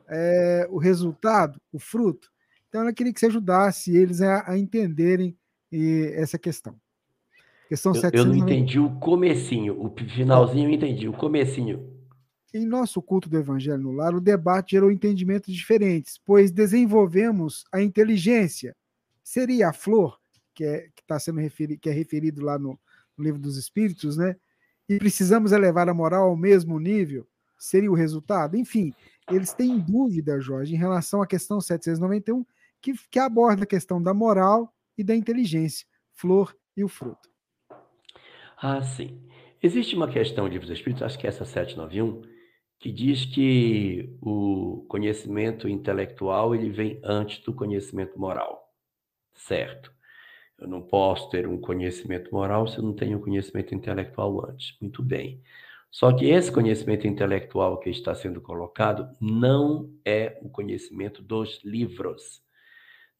é, o resultado, o fruto. Então, ela queria que você ajudasse eles a, a entenderem e, essa questão. questão eu, eu não entendi o comecinho, o finalzinho eu entendi, o comecinho. Em nosso culto do Evangelho no Lar, o debate gerou entendimentos diferentes, pois desenvolvemos a inteligência. Seria a flor, que é, está sendo referido, que é referido lá no, no Livro dos Espíritos, né? E precisamos elevar a moral ao mesmo nível, seria o resultado? Enfim, eles têm dúvida, Jorge, em relação à questão 791, que, que aborda a questão da moral e da inteligência, flor e o fruto. Ah, sim. Existe uma questão Livro dos Espíritos, acho que é essa 791, que diz que o conhecimento intelectual ele vem antes do conhecimento moral. Certo. Eu não posso ter um conhecimento moral se eu não tenho um conhecimento intelectual antes. Muito bem. Só que esse conhecimento intelectual que está sendo colocado não é o conhecimento dos livros.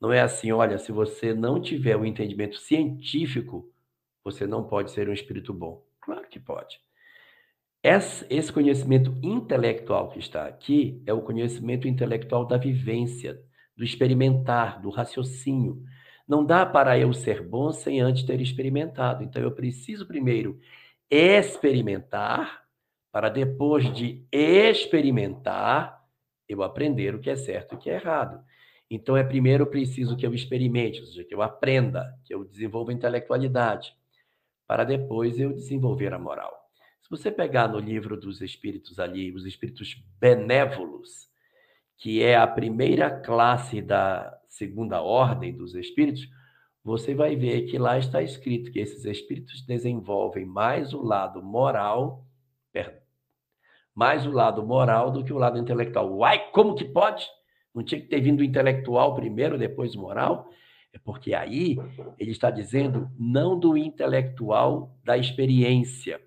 Não é assim, olha, se você não tiver o um entendimento científico, você não pode ser um espírito bom. Claro que pode. Esse conhecimento intelectual que está aqui é o conhecimento intelectual da vivência, do experimentar, do raciocínio. Não dá para eu ser bom sem antes ter experimentado. Então, eu preciso primeiro experimentar, para depois de experimentar, eu aprender o que é certo e o que é errado. Então, é primeiro preciso que eu experimente, ou seja, que eu aprenda, que eu desenvolva intelectualidade, para depois eu desenvolver a moral. Se você pegar no livro dos espíritos ali, os espíritos benévolos, que é a primeira classe da segunda ordem dos espíritos, você vai ver que lá está escrito que esses espíritos desenvolvem mais o lado moral, perdão, mais o lado moral do que o lado intelectual. Uai, como que pode? Não tinha que ter vindo o intelectual primeiro, depois o moral? É porque aí ele está dizendo não do intelectual da experiência,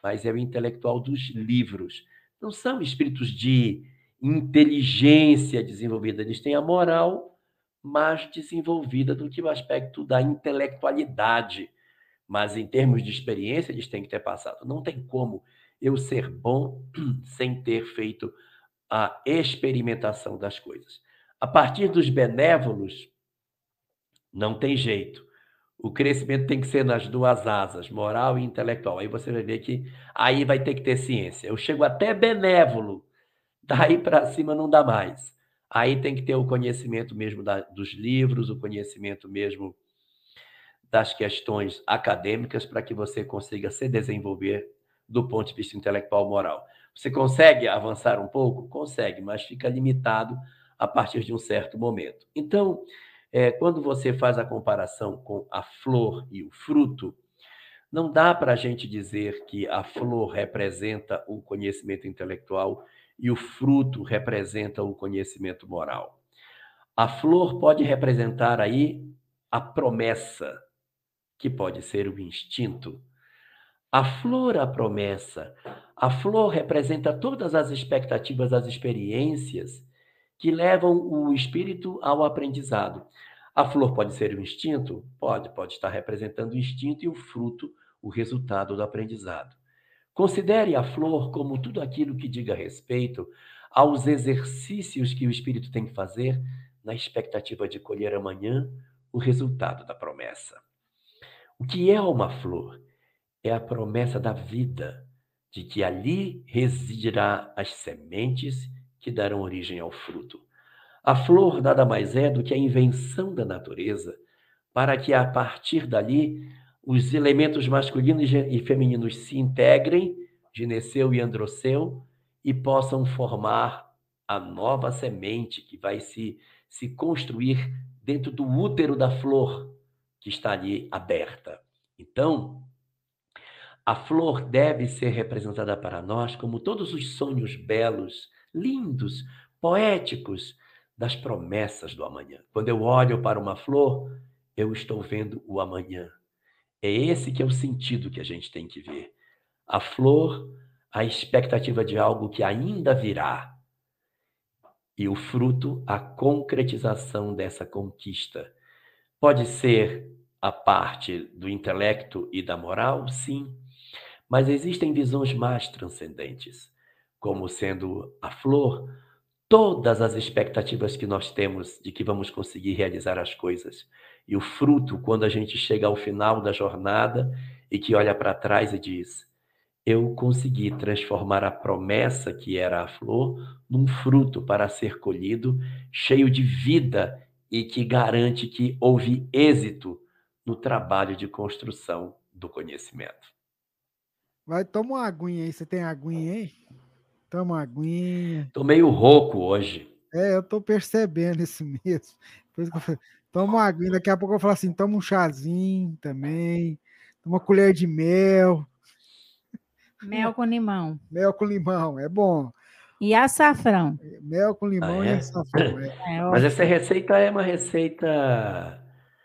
mas é o intelectual dos livros. Não são espíritos de inteligência desenvolvida, eles têm a moral mais desenvolvida do que o aspecto da intelectualidade. Mas em termos de experiência, eles têm que ter passado. Não tem como eu ser bom sem ter feito a experimentação das coisas. A partir dos benévolos, não tem jeito o crescimento tem que ser nas duas asas, moral e intelectual. Aí você vai ver que aí vai ter que ter ciência. Eu chego até benévolo, daí para cima não dá mais. Aí tem que ter o conhecimento mesmo da, dos livros, o conhecimento mesmo das questões acadêmicas para que você consiga se desenvolver do ponto de vista intelectual moral. Você consegue avançar um pouco? Consegue, mas fica limitado a partir de um certo momento. Então, é, quando você faz a comparação com a flor e o fruto, não dá para a gente dizer que a flor representa o conhecimento intelectual e o fruto representa o conhecimento moral. A flor pode representar aí a promessa, que pode ser o instinto. A flor, a promessa. A flor representa todas as expectativas, as experiências que levam o espírito ao aprendizado. A flor pode ser o instinto? Pode, pode estar representando o instinto e o fruto, o resultado do aprendizado. Considere a flor como tudo aquilo que diga respeito aos exercícios que o espírito tem que fazer na expectativa de colher amanhã o resultado da promessa. O que é uma flor? É a promessa da vida, de que ali residirá as sementes que darão origem ao fruto. A flor nada mais é do que a invenção da natureza, para que a partir dali os elementos masculinos e femininos se integrem, gineceu e androceu, e possam formar a nova semente que vai se, se construir dentro do útero da flor que está ali aberta. Então, a flor deve ser representada para nós como todos os sonhos belos, lindos, poéticos das promessas do amanhã. Quando eu olho para uma flor, eu estou vendo o amanhã. É esse que é o sentido que a gente tem que ver. A flor, a expectativa de algo que ainda virá. E o fruto, a concretização dessa conquista. Pode ser a parte do intelecto e da moral, sim, mas existem visões mais transcendentes, como sendo a flor, todas as expectativas que nós temos de que vamos conseguir realizar as coisas. E o fruto, quando a gente chega ao final da jornada e que olha para trás e diz: Eu consegui transformar a promessa que era a flor num fruto para ser colhido, cheio de vida e que garante que houve êxito no trabalho de construção do conhecimento. Vai, toma uma aguinha aí. Você tem aguinha aí? Toma uma aguinha. Tô meio rouco hoje. É, eu tô percebendo isso mesmo. Por isso que eu falei, toma uma aguinha. Daqui a pouco eu vou falar assim: toma um chazinho também. Toma uma colher de mel. Mel com limão. Mel com limão, é bom. E açafrão. Mel com limão Ah, e é? açafrão. É. É, Mas essa receita é uma receita.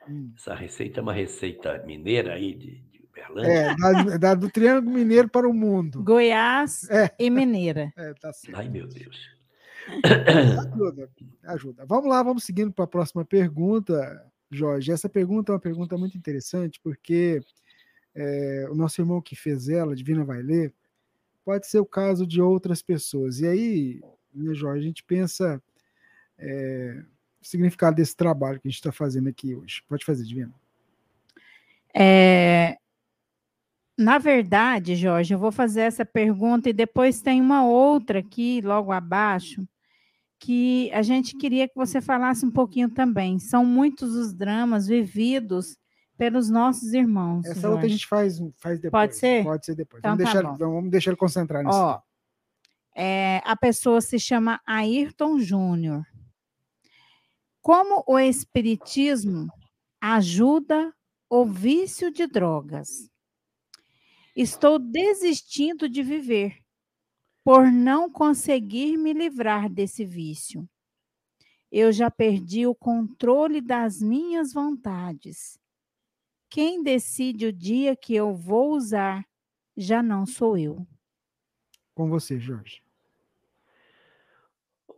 Hum. Essa receita é uma receita mineira aí de Uberlândia. É, da, da- do Triângulo Mineiro para o mundo. Goiás É. e Mineira. É, tá certo. Ai, meu Deus. Ajuda, ajuda. Vamos lá, vamos seguindo para a próxima pergunta, Jorge. Essa pergunta é uma pergunta muito interessante, porque é, o nosso irmão que fez ela, Divina vai ler, pode ser o caso de outras pessoas. E aí, né, Jorge, a gente pensa é, o significado desse trabalho que a gente está fazendo aqui hoje. Pode fazer, Divina. É, na verdade, Jorge, eu vou fazer essa pergunta e depois tem uma outra aqui, logo abaixo, que a gente queria que você falasse um pouquinho também. São muitos os dramas vividos pelos nossos irmãos. Essa outra a Jorge. gente faz, faz depois. Pode ser? Pode ser depois. Então vamos, tá deixar, bom. vamos deixar ele concentrar nisso. Ó, é, a pessoa se chama Ayrton Júnior. Como o espiritismo ajuda o vício de drogas? Estou desistindo de viver por não conseguir me livrar desse vício. Eu já perdi o controle das minhas vontades. Quem decide o dia que eu vou usar já não sou eu. Com você, Jorge.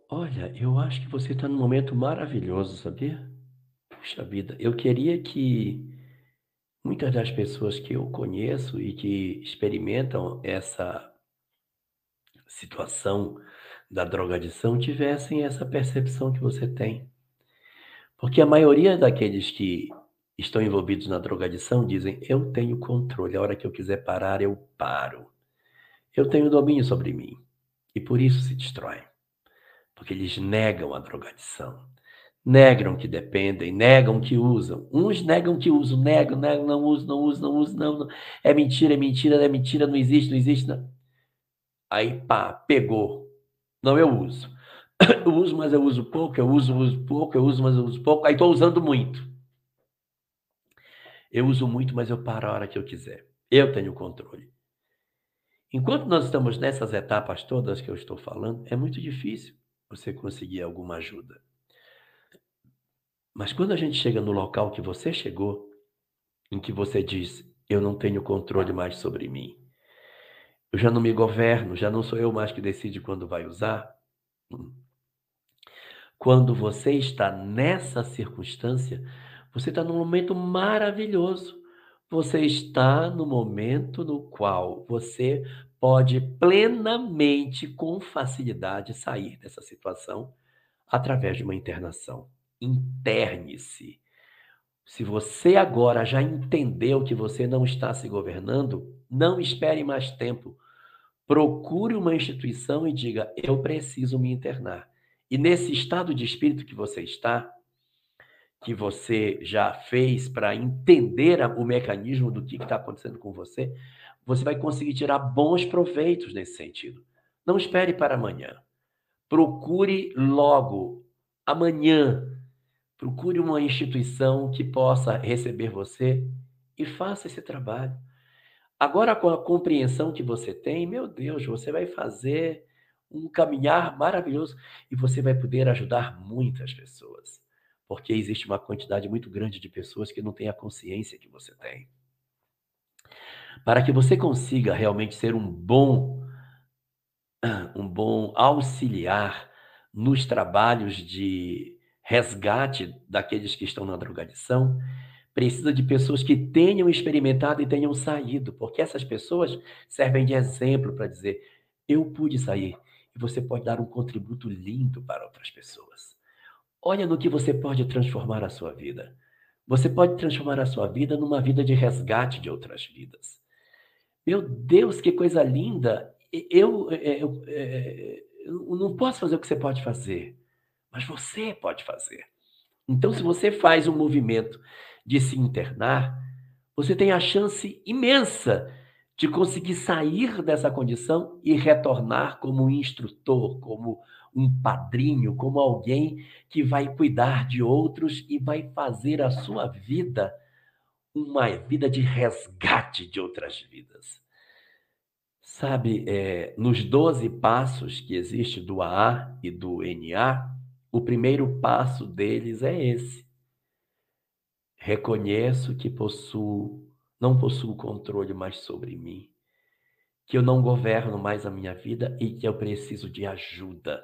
Olha, eu acho que você está num momento maravilhoso, sabia? Puxa vida, eu queria que muitas das pessoas que eu conheço e que experimentam essa situação da drogadição tivessem essa percepção que você tem. Porque a maioria daqueles que estão envolvidos na drogadição dizem: Eu tenho controle, a hora que eu quiser parar, eu paro. Eu tenho domínio sobre mim. E por isso se destroem. Porque eles negam a drogadição. Negam que dependem, negam que usam. Uns negam que usam, negam, negam, não usam, não usam, não usam, não, não. É mentira, é mentira, é mentira, não existe, não existe. Não. Aí, pá, pegou. Não, eu uso. Eu uso, mas eu uso pouco, eu uso, uso pouco, eu uso, mas eu uso pouco. Aí estou usando muito. Eu uso muito, mas eu paro a hora que eu quiser. Eu tenho controle. Enquanto nós estamos nessas etapas todas que eu estou falando, é muito difícil você conseguir alguma ajuda. Mas quando a gente chega no local que você chegou, em que você diz: Eu não tenho controle mais sobre mim, eu já não me governo, já não sou eu mais que decide quando vai usar. Quando você está nessa circunstância, você está num momento maravilhoso. Você está no momento no qual você pode plenamente, com facilidade, sair dessa situação através de uma internação. Interne-se. Se você agora já entendeu que você não está se governando, não espere mais tempo. Procure uma instituição e diga: eu preciso me internar. E nesse estado de espírito que você está, que você já fez para entender o mecanismo do que está acontecendo com você, você vai conseguir tirar bons proveitos nesse sentido. Não espere para amanhã. Procure logo, amanhã. Procure uma instituição que possa receber você e faça esse trabalho. Agora, com a compreensão que você tem, meu Deus, você vai fazer um caminhar maravilhoso e você vai poder ajudar muitas pessoas, porque existe uma quantidade muito grande de pessoas que não têm a consciência que você tem. Para que você consiga realmente ser um bom um bom auxiliar nos trabalhos de resgate daqueles que estão na drogadição, Precisa de pessoas que tenham experimentado e tenham saído, porque essas pessoas servem de exemplo para dizer: eu pude sair e você pode dar um contributo lindo para outras pessoas. Olha no que você pode transformar a sua vida. Você pode transformar a sua vida numa vida de resgate de outras vidas. Meu Deus, que coisa linda! Eu, é, eu, é, eu não posso fazer o que você pode fazer, mas você pode fazer. Então, se você faz um movimento de se internar, você tem a chance imensa de conseguir sair dessa condição e retornar como um instrutor, como um padrinho, como alguém que vai cuidar de outros e vai fazer a sua vida uma vida de resgate de outras vidas. Sabe, é, nos 12 passos que existe do AA e do NA, o primeiro passo deles é esse: Reconheço que possuo, não possuo controle mais sobre mim, que eu não governo mais a minha vida e que eu preciso de ajuda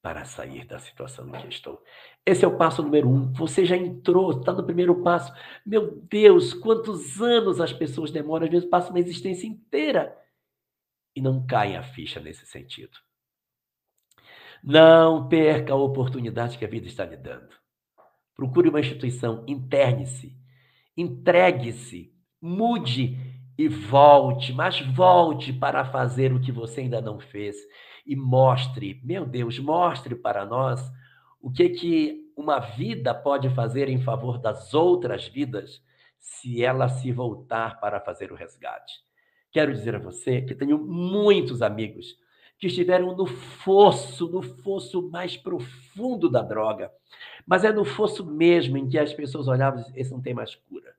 para sair da situação em que estou. Esse é o passo número um. Você já entrou, está no primeiro passo. Meu Deus, quantos anos as pessoas demoram, às vezes passam uma existência inteira e não caem a ficha nesse sentido. Não perca a oportunidade que a vida está lhe dando. Procure uma instituição, interne-se, entregue-se, mude e volte, mas volte para fazer o que você ainda não fez e mostre, meu Deus, mostre para nós o que que uma vida pode fazer em favor das outras vidas se ela se voltar para fazer o resgate. Quero dizer a você que tenho muitos amigos que estiveram no fosso, no fosso mais profundo da droga. Mas é no fosso mesmo em que as pessoas olhavam e esse não tem mais cura.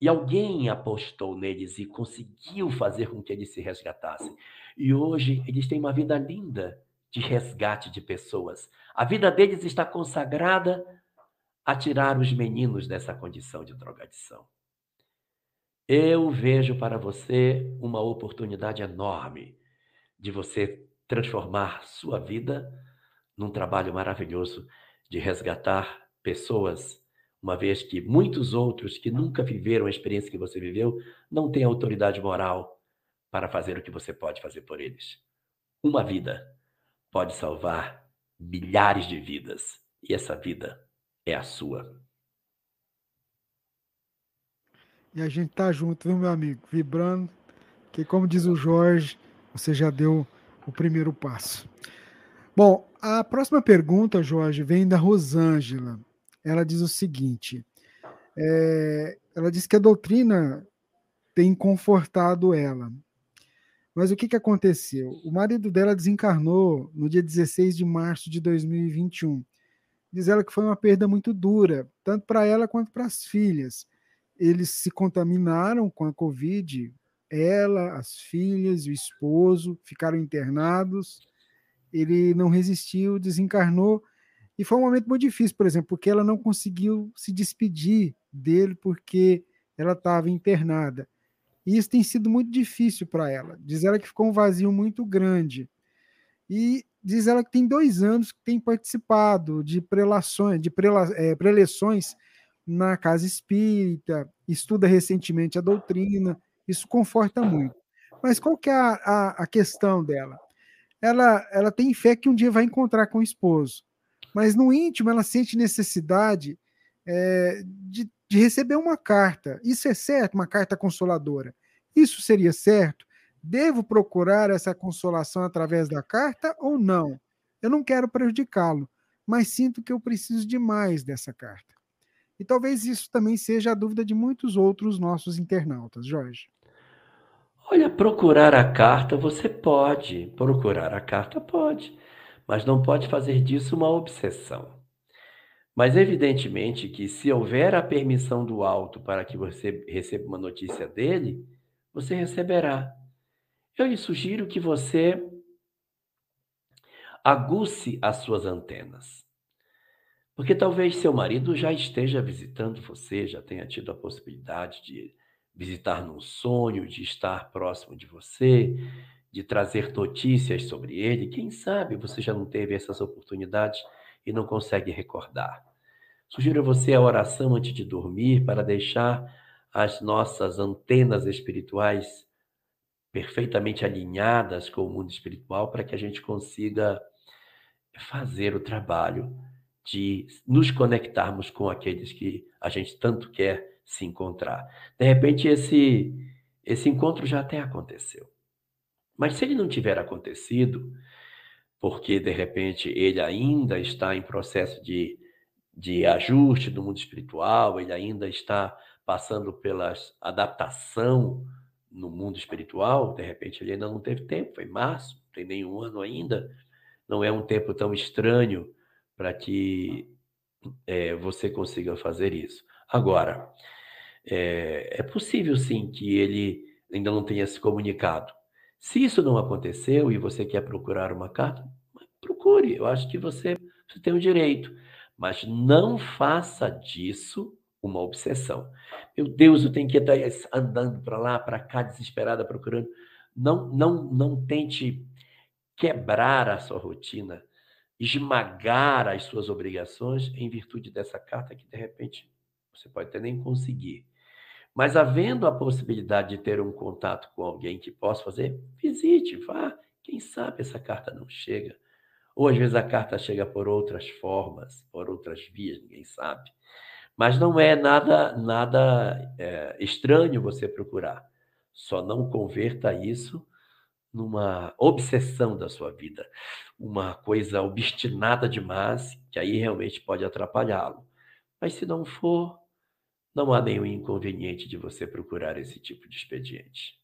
E alguém apostou neles e conseguiu fazer com que eles se resgatassem. E hoje eles têm uma vida linda de resgate de pessoas. A vida deles está consagrada a tirar os meninos dessa condição de drogadição. Eu vejo para você uma oportunidade enorme de você transformar sua vida num trabalho maravilhoso de resgatar pessoas, uma vez que muitos outros que nunca viveram a experiência que você viveu não têm autoridade moral para fazer o que você pode fazer por eles. Uma vida pode salvar milhares de vidas e essa vida é a sua. E a gente tá junto, viu, meu amigo? Vibrando, que como diz o Jorge, você já deu o primeiro passo. Bom, a próxima pergunta, Jorge, vem da Rosângela. Ela diz o seguinte: é, ela diz que a doutrina tem confortado ela. Mas o que, que aconteceu? O marido dela desencarnou no dia 16 de março de 2021. Diz ela que foi uma perda muito dura, tanto para ela quanto para as filhas. Eles se contaminaram com a Covid, ela, as filhas e o esposo ficaram internados. Ele não resistiu, desencarnou. E foi um momento muito difícil, por exemplo, porque ela não conseguiu se despedir dele porque ela estava internada. E isso tem sido muito difícil para ela. Diz ela que ficou um vazio muito grande. E diz ela que tem dois anos que tem participado de prelações, de prela, é, preleções na casa espírita, estuda recentemente a doutrina, isso conforta muito. Mas qual que é a, a, a questão dela? Ela, ela tem fé que um dia vai encontrar com o esposo, mas no íntimo ela sente necessidade é, de, de receber uma carta. Isso é certo, uma carta consoladora. Isso seria certo? Devo procurar essa consolação através da carta ou não? Eu não quero prejudicá-lo, mas sinto que eu preciso demais dessa carta. E talvez isso também seja a dúvida de muitos outros nossos internautas, Jorge. Olha, procurar a carta você pode, procurar a carta pode, mas não pode fazer disso uma obsessão. Mas evidentemente que se houver a permissão do alto para que você receba uma notícia dele, você receberá. Eu lhe sugiro que você aguce as suas antenas. Porque talvez seu marido já esteja visitando você, já tenha tido a possibilidade de visitar num sonho, de estar próximo de você, de trazer notícias sobre ele. Quem sabe você já não teve essas oportunidades e não consegue recordar. Sugiro a você a oração antes de dormir para deixar as nossas antenas espirituais perfeitamente alinhadas com o mundo espiritual para que a gente consiga fazer o trabalho de nos conectarmos com aqueles que a gente tanto quer se encontrar. De repente esse esse encontro já até aconteceu. Mas se ele não tiver acontecido, porque de repente ele ainda está em processo de, de ajuste no mundo espiritual, ele ainda está passando pela adaptação no mundo espiritual, de repente ele ainda não teve tempo, foi março, não tem nenhum ano ainda, não é um tempo tão estranho para que é, você consiga fazer isso. Agora, é, é possível sim que ele ainda não tenha se comunicado. Se isso não aconteceu e você quer procurar uma carta, procure. Eu acho que você, você tem o direito. Mas não faça disso uma obsessão. Meu Deus, eu tenho que estar andando para lá, para cá, desesperada, procurando. Não, não, não tente quebrar a sua rotina, esmagar as suas obrigações em virtude dessa carta que de repente você pode até nem conseguir. Mas havendo a possibilidade de ter um contato com alguém que possa fazer, visite, vá. Quem sabe essa carta não chega. Ou às vezes a carta chega por outras formas, por outras vias, ninguém sabe. Mas não é nada, nada é, estranho você procurar. Só não converta isso numa obsessão da sua vida, uma coisa obstinada demais, que aí realmente pode atrapalhá-lo. Mas se não for, não há nenhum inconveniente de você procurar esse tipo de expediente.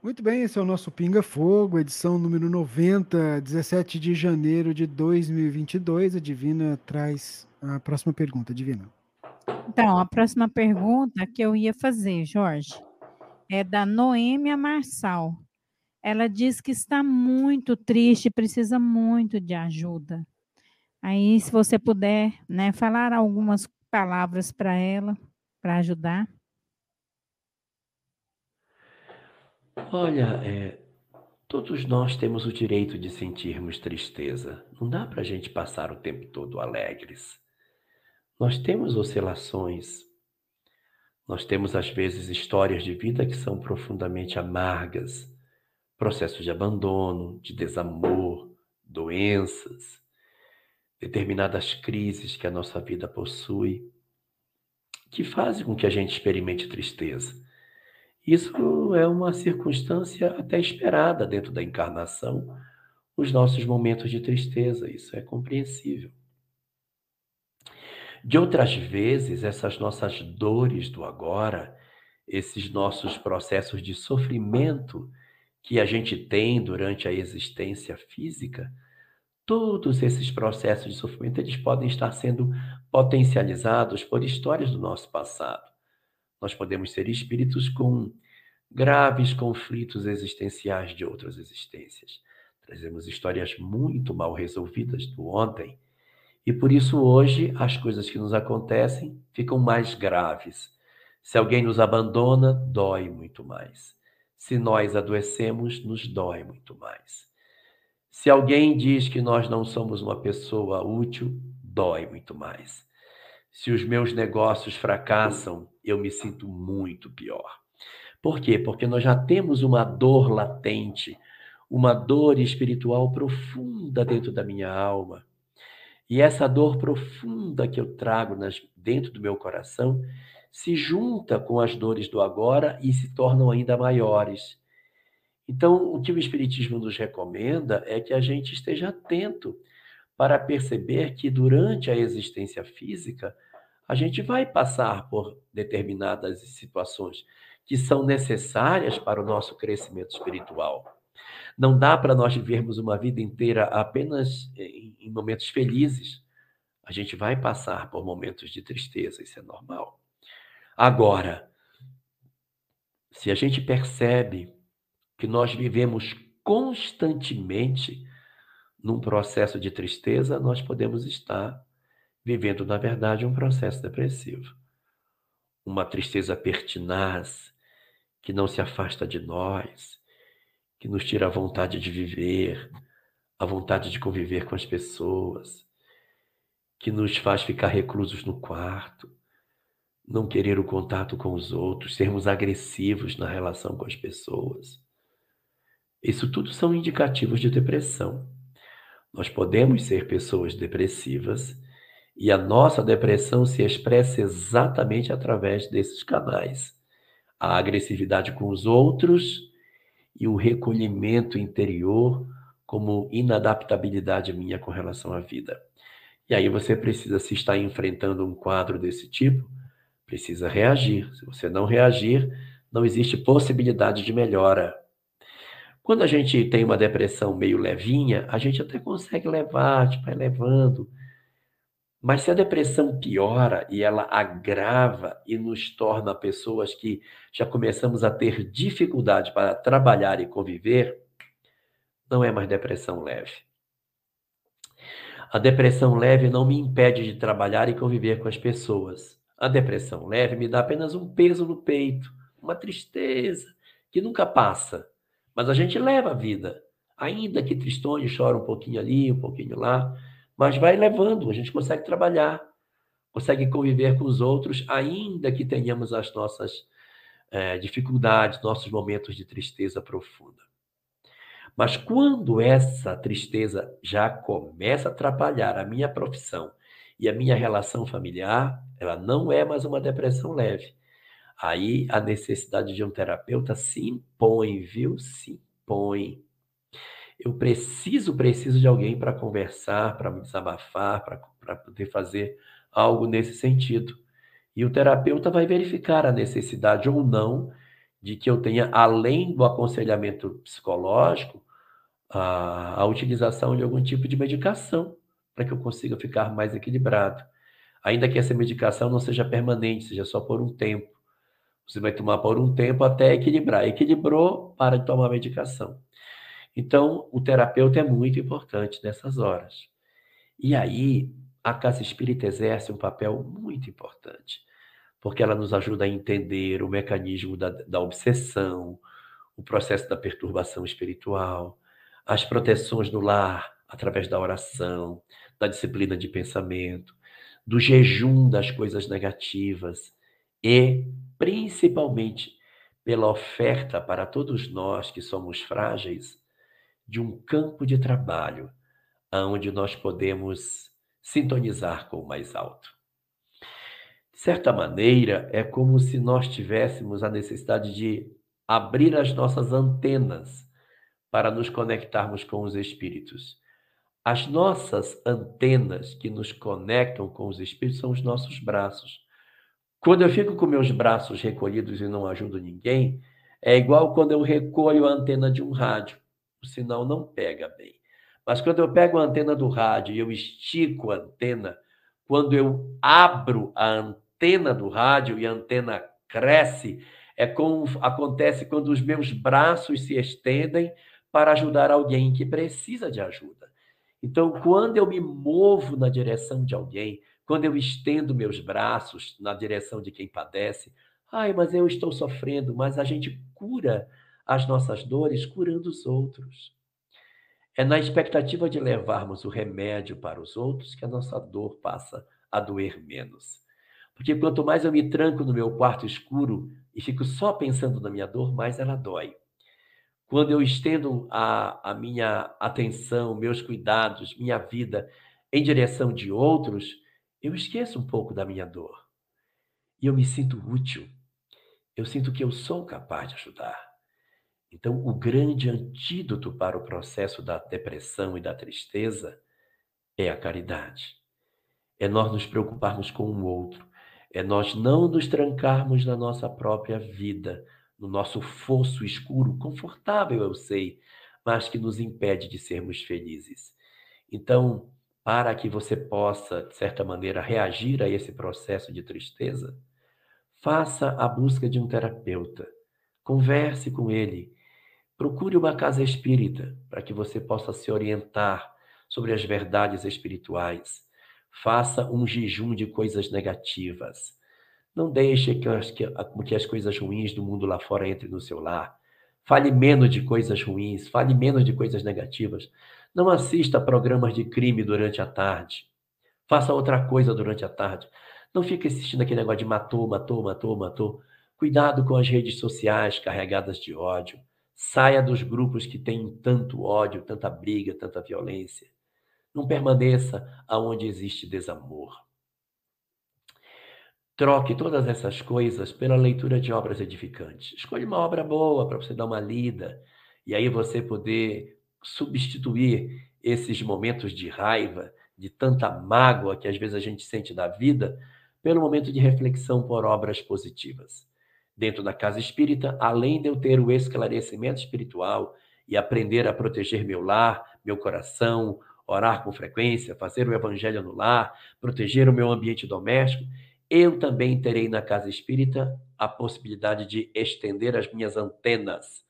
Muito bem, esse é o nosso Pinga Fogo, edição número 90, 17 de janeiro de 2022. A Divina traz a próxima pergunta, Divina. Então, a próxima pergunta que eu ia fazer, Jorge, é da Noêmia Marçal. Ela diz que está muito triste, precisa muito de ajuda. Aí, se você puder, né, falar algumas palavras para ela, para ajudar. Olha, é, todos nós temos o direito de sentirmos tristeza. Não dá para a gente passar o tempo todo alegres. Nós temos oscilações. Nós temos, às vezes, histórias de vida que são profundamente amargas, processos de abandono, de desamor, doenças, determinadas crises que a nossa vida possui, que fazem com que a gente experimente tristeza. Isso é uma circunstância até esperada dentro da encarnação, os nossos momentos de tristeza, isso é compreensível. De outras vezes, essas nossas dores do agora, esses nossos processos de sofrimento que a gente tem durante a existência física, todos esses processos de sofrimento eles podem estar sendo potencializados por histórias do nosso passado. Nós podemos ser espíritos com graves conflitos existenciais de outras existências. Trazemos histórias muito mal resolvidas do ontem e por isso hoje as coisas que nos acontecem ficam mais graves. Se alguém nos abandona, dói muito mais. Se nós adoecemos, nos dói muito mais. Se alguém diz que nós não somos uma pessoa útil, dói muito mais. Se os meus negócios fracassam, eu me sinto muito pior. Por quê? Porque nós já temos uma dor latente, uma dor espiritual profunda dentro da minha alma. E essa dor profunda que eu trago nas, dentro do meu coração se junta com as dores do agora e se tornam ainda maiores. Então, o que o Espiritismo nos recomenda é que a gente esteja atento para perceber que durante a existência física, a gente vai passar por determinadas situações que são necessárias para o nosso crescimento espiritual. Não dá para nós vivermos uma vida inteira apenas em momentos felizes. A gente vai passar por momentos de tristeza, isso é normal. Agora, se a gente percebe que nós vivemos constantemente num processo de tristeza, nós podemos estar vivendo, na verdade, um processo depressivo. Uma tristeza pertinaz, que não se afasta de nós, que nos tira a vontade de viver, a vontade de conviver com as pessoas, que nos faz ficar reclusos no quarto, não querer o contato com os outros, sermos agressivos na relação com as pessoas. Isso tudo são indicativos de depressão. Nós podemos ser pessoas depressivas e a nossa depressão se expressa exatamente através desses canais. A agressividade com os outros e o recolhimento interior como inadaptabilidade minha com relação à vida. E aí você precisa, se está enfrentando um quadro desse tipo, precisa reagir. Se você não reagir, não existe possibilidade de melhora. Quando a gente tem uma depressão meio levinha, a gente até consegue levar, tipo, vai levando. Mas se a depressão piora e ela agrava e nos torna pessoas que já começamos a ter dificuldade para trabalhar e conviver, não é mais depressão leve. A depressão leve não me impede de trabalhar e conviver com as pessoas. A depressão leve me dá apenas um peso no peito, uma tristeza que nunca passa. Mas a gente leva a vida. Ainda que tristões, chora um pouquinho ali, um pouquinho lá, mas vai levando, a gente consegue trabalhar, consegue conviver com os outros, ainda que tenhamos as nossas é, dificuldades, nossos momentos de tristeza profunda. Mas quando essa tristeza já começa a atrapalhar a minha profissão e a minha relação familiar, ela não é mais uma depressão leve. Aí a necessidade de um terapeuta se impõe, viu? Se impõe. Eu preciso, preciso de alguém para conversar, para me desabafar, para poder fazer algo nesse sentido. E o terapeuta vai verificar a necessidade ou não de que eu tenha, além do aconselhamento psicológico, a, a utilização de algum tipo de medicação para que eu consiga ficar mais equilibrado. Ainda que essa medicação não seja permanente, seja só por um tempo. Você vai tomar por um tempo até equilibrar. Equilibrou, para de tomar medicação. Então, o terapeuta é muito importante nessas horas. E aí, a casa espírita exerce um papel muito importante, porque ela nos ajuda a entender o mecanismo da, da obsessão, o processo da perturbação espiritual, as proteções no lar através da oração, da disciplina de pensamento, do jejum das coisas negativas e principalmente pela oferta para todos nós que somos frágeis de um campo de trabalho onde nós podemos sintonizar com o mais alto. De certa maneira, é como se nós tivéssemos a necessidade de abrir as nossas antenas para nos conectarmos com os espíritos. As nossas antenas que nos conectam com os espíritos são os nossos braços. Quando eu fico com meus braços recolhidos e não ajudo ninguém, é igual quando eu recolho a antena de um rádio. O sinal não pega bem. Mas quando eu pego a antena do rádio e eu estico a antena, quando eu abro a antena do rádio e a antena cresce, é como acontece quando os meus braços se estendem para ajudar alguém que precisa de ajuda. Então, quando eu me movo na direção de alguém, quando eu estendo meus braços na direção de quem padece, ai, mas eu estou sofrendo, mas a gente cura as nossas dores curando os outros. É na expectativa de levarmos o remédio para os outros que a nossa dor passa a doer menos. Porque quanto mais eu me tranco no meu quarto escuro e fico só pensando na minha dor, mais ela dói. Quando eu estendo a, a minha atenção, meus cuidados, minha vida em direção de outros, eu esqueço um pouco da minha dor. E eu me sinto útil. Eu sinto que eu sou capaz de ajudar. Então, o grande antídoto para o processo da depressão e da tristeza é a caridade. É nós nos preocuparmos com o outro. É nós não nos trancarmos na nossa própria vida, no nosso fosso escuro, confortável, eu sei, mas que nos impede de sermos felizes. Então, para que você possa, de certa maneira, reagir a esse processo de tristeza, faça a busca de um terapeuta. Converse com ele. Procure uma casa espírita para que você possa se orientar sobre as verdades espirituais. Faça um jejum de coisas negativas. Não deixe que as, que, que as coisas ruins do mundo lá fora entrem no seu lar. Fale menos de coisas ruins, fale menos de coisas negativas. Não assista a programas de crime durante a tarde. Faça outra coisa durante a tarde. Não fique assistindo aquele negócio de matou, matou, matou, matou. Cuidado com as redes sociais carregadas de ódio. Saia dos grupos que têm tanto ódio, tanta briga, tanta violência. Não permaneça aonde existe desamor. Troque todas essas coisas pela leitura de obras edificantes. Escolha uma obra boa para você dar uma lida e aí você poder substituir esses momentos de raiva, de tanta mágoa que às vezes a gente sente da vida, pelo momento de reflexão por obras positivas. Dentro da casa espírita, além de eu ter o esclarecimento espiritual e aprender a proteger meu lar, meu coração, orar com frequência, fazer o evangelho no lar, proteger o meu ambiente doméstico, eu também terei na casa espírita a possibilidade de estender as minhas antenas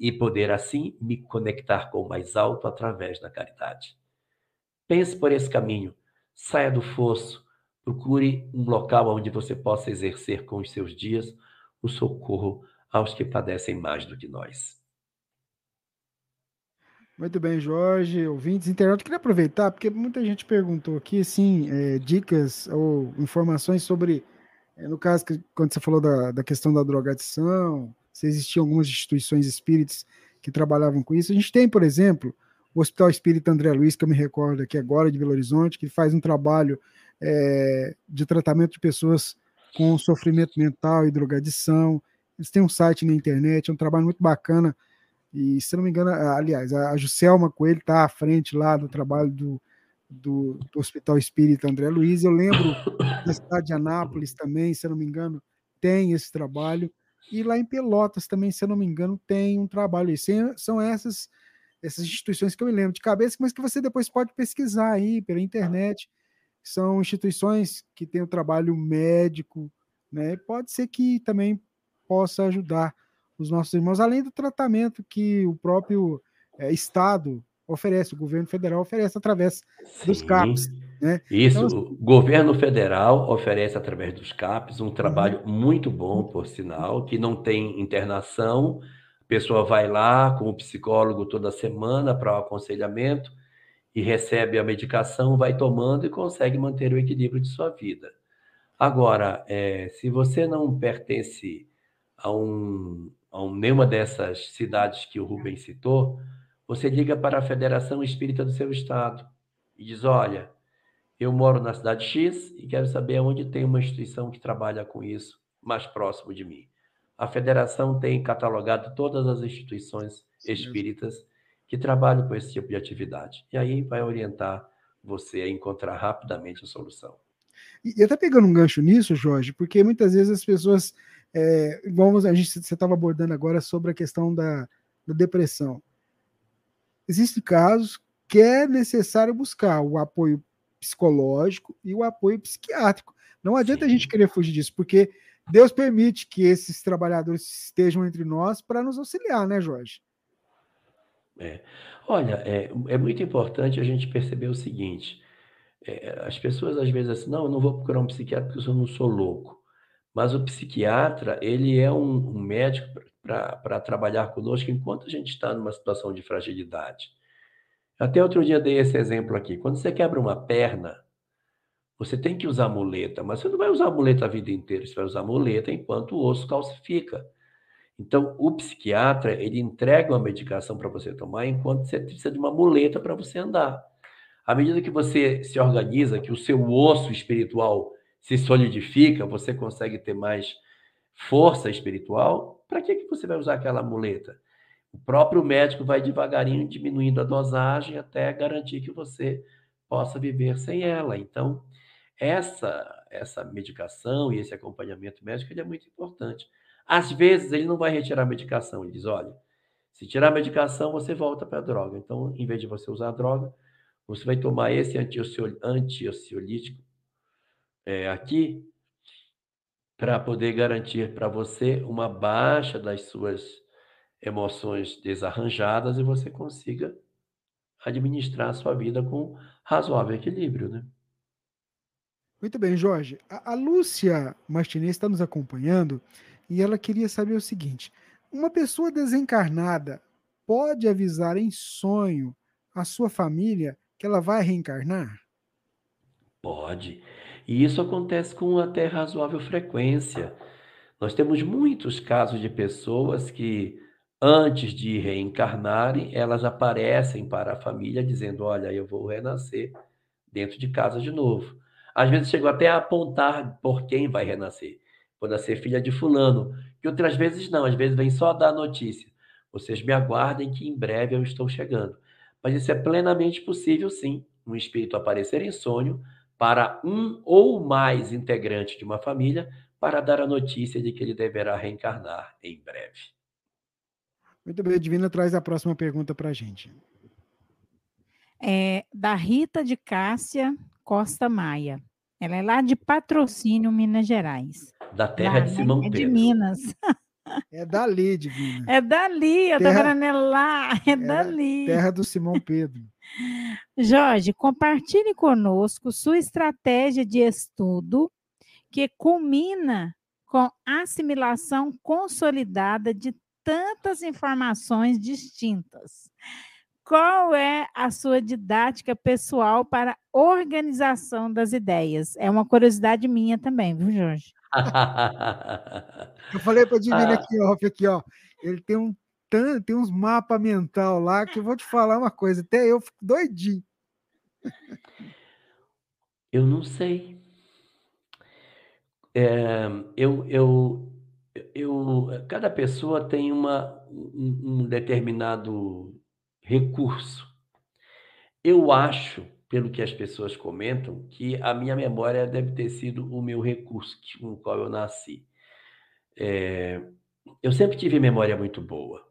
e poder assim me conectar com o mais alto através da caridade. Pense por esse caminho, saia do fosso, procure um local onde você possa exercer com os seus dias o socorro aos que padecem mais do que nós. Muito bem, Jorge, ouvintes, internautas, queria aproveitar, porque muita gente perguntou aqui, assim, é, dicas ou informações sobre, é, no caso, quando você falou da, da questão da drogadição, se existiam algumas instituições espíritas que trabalhavam com isso. A gente tem, por exemplo, o Hospital Espírita André Luiz, que eu me recordo aqui agora, de Belo Horizonte, que faz um trabalho é, de tratamento de pessoas com sofrimento mental e drogadição. Eles têm um site na internet, é um trabalho muito bacana, e, se não me engano, aliás, a Juscelma Coelho está à frente lá do trabalho do, do, do, Hospital Espírita André Luiz. Eu lembro da cidade de Anápolis também, se não me engano, tem esse trabalho. E lá em Pelotas também, se não me engano, tem um trabalho. E são essas, essas instituições que eu me lembro de cabeça, mas que você depois pode pesquisar aí pela internet. São instituições que têm o um trabalho médico, né? Pode ser que também possa ajudar os nossos irmãos, além do tratamento que o próprio é, Estado oferece, o governo federal oferece através Sim. dos CAPs. Né? Isso, então, o governo federal oferece através dos CAPs um trabalho uhum. muito bom, por sinal, que não tem internação, a pessoa vai lá com o psicólogo toda semana para o aconselhamento e recebe a medicação, vai tomando e consegue manter o equilíbrio de sua vida. Agora, é, se você não pertence a um, a nenhuma dessas cidades que o Rubens citou, você liga para a Federação Espírita do seu estado e diz: Olha, eu moro na cidade X e quero saber onde tem uma instituição que trabalha com isso mais próximo de mim. A federação tem catalogado todas as instituições espíritas que trabalham com esse tipo de atividade. E aí vai orientar você a encontrar rapidamente a solução. E até pegando um gancho nisso, Jorge, porque muitas vezes as pessoas é, vamos, a gente, você estava abordando agora sobre a questão da, da depressão. Existem casos que é necessário buscar o apoio psicológico e o apoio psiquiátrico. Não adianta Sim. a gente querer fugir disso, porque Deus permite que esses trabalhadores estejam entre nós para nos auxiliar, né, Jorge? É. Olha, é, é muito importante a gente perceber o seguinte: é, as pessoas às vezes assim, não, eu não vou procurar um psiquiatra porque eu não sou louco. Mas o psiquiatra, ele é um, um médico para trabalhar conosco enquanto a gente está numa situação de fragilidade. Até outro dia dei esse exemplo aqui. Quando você quebra uma perna, você tem que usar muleta, mas você não vai usar muleta a vida inteira, você vai usar muleta enquanto o osso calcifica. Então, o psiquiatra, ele entrega uma medicação para você tomar enquanto você precisa de uma muleta para você andar. À medida que você se organiza, que o seu osso espiritual se solidifica, você consegue ter mais força espiritual, para que, que você vai usar aquela muleta? O próprio médico vai devagarinho diminuindo a dosagem até garantir que você possa viver sem ela. Então, essa essa medicação e esse acompanhamento médico ele é muito importante. Às vezes ele não vai retirar a medicação, ele diz, olha, se tirar a medicação, você volta para a droga. Então, em vez de você usar a droga, você vai tomar esse antiociolítico é, aqui para poder garantir para você uma baixa das suas emoções desarranjadas e você consiga administrar a sua vida com razoável equilíbrio, né? Muito bem, Jorge. A, a Lúcia Martinez está nos acompanhando e ela queria saber o seguinte: uma pessoa desencarnada pode avisar em sonho a sua família que ela vai reencarnar? Pode. E isso acontece com até razoável frequência. Nós temos muitos casos de pessoas que, antes de reencarnarem, elas aparecem para a família dizendo: Olha, eu vou renascer dentro de casa de novo. Às vezes chegou até a apontar por quem vai renascer. Vou nascer filha de fulano. E outras vezes não, às vezes vem só dar notícia. Vocês me aguardem que em breve eu estou chegando. Mas isso é plenamente possível, sim, um espírito aparecer em sonho para um ou mais integrantes de uma família para dar a notícia de que ele deverá reencarnar em breve. Muito bem, Divina traz a próxima pergunta para a gente. É, da Rita de Cássia Costa Maia. Ela é lá de Patrocínio, Minas Gerais. Da terra lá, de Simão né? Pedro. É de Minas. É dali, Divina. É dali, eu terra, vendo lá, é, é dali. Terra do Simão Pedro. Jorge, compartilhe conosco sua estratégia de estudo que culmina com assimilação consolidada de tantas informações distintas. Qual é a sua didática pessoal para organização das ideias? É uma curiosidade minha também, viu, Jorge? eu falei para a Divina ah. aqui, ó, aqui, ó, ele tem um tem uns mapas mental lá que eu vou te falar uma coisa, até eu fico doidinho. Eu não sei. É, eu, eu, eu, cada pessoa tem uma, um, um determinado recurso. Eu acho, pelo que as pessoas comentam, que a minha memória deve ter sido o meu recurso com o qual eu nasci. É, eu sempre tive memória muito boa.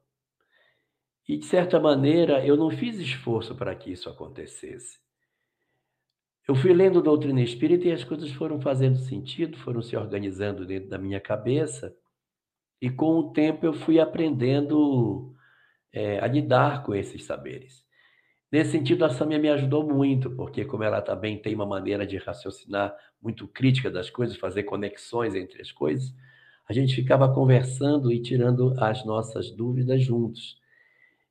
E, de certa maneira, eu não fiz esforço para que isso acontecesse. Eu fui lendo doutrina espírita e as coisas foram fazendo sentido, foram se organizando dentro da minha cabeça. E com o tempo eu fui aprendendo é, a lidar com esses saberes. Nesse sentido, a Samia me ajudou muito, porque como ela também tem uma maneira de raciocinar muito crítica das coisas, fazer conexões entre as coisas, a gente ficava conversando e tirando as nossas dúvidas juntos.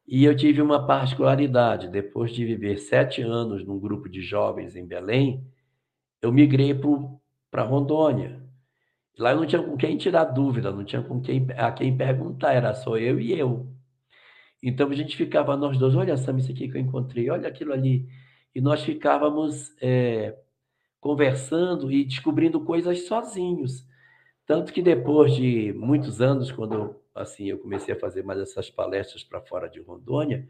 E eu tive uma particularidade, depois de viver sete anos num grupo de jovens em Belém, eu migrei para Rondônia. Lá eu não tinha com quem tirar dúvida, não tinha com quem, a quem perguntar, era só eu e eu. Então a gente ficava nós dois, olha Sam, isso aqui que eu encontrei, olha aquilo ali. E nós ficávamos é, conversando e descobrindo coisas sozinhos. Tanto que depois de muitos anos, quando assim eu comecei a fazer mais essas palestras para fora de Rondônia,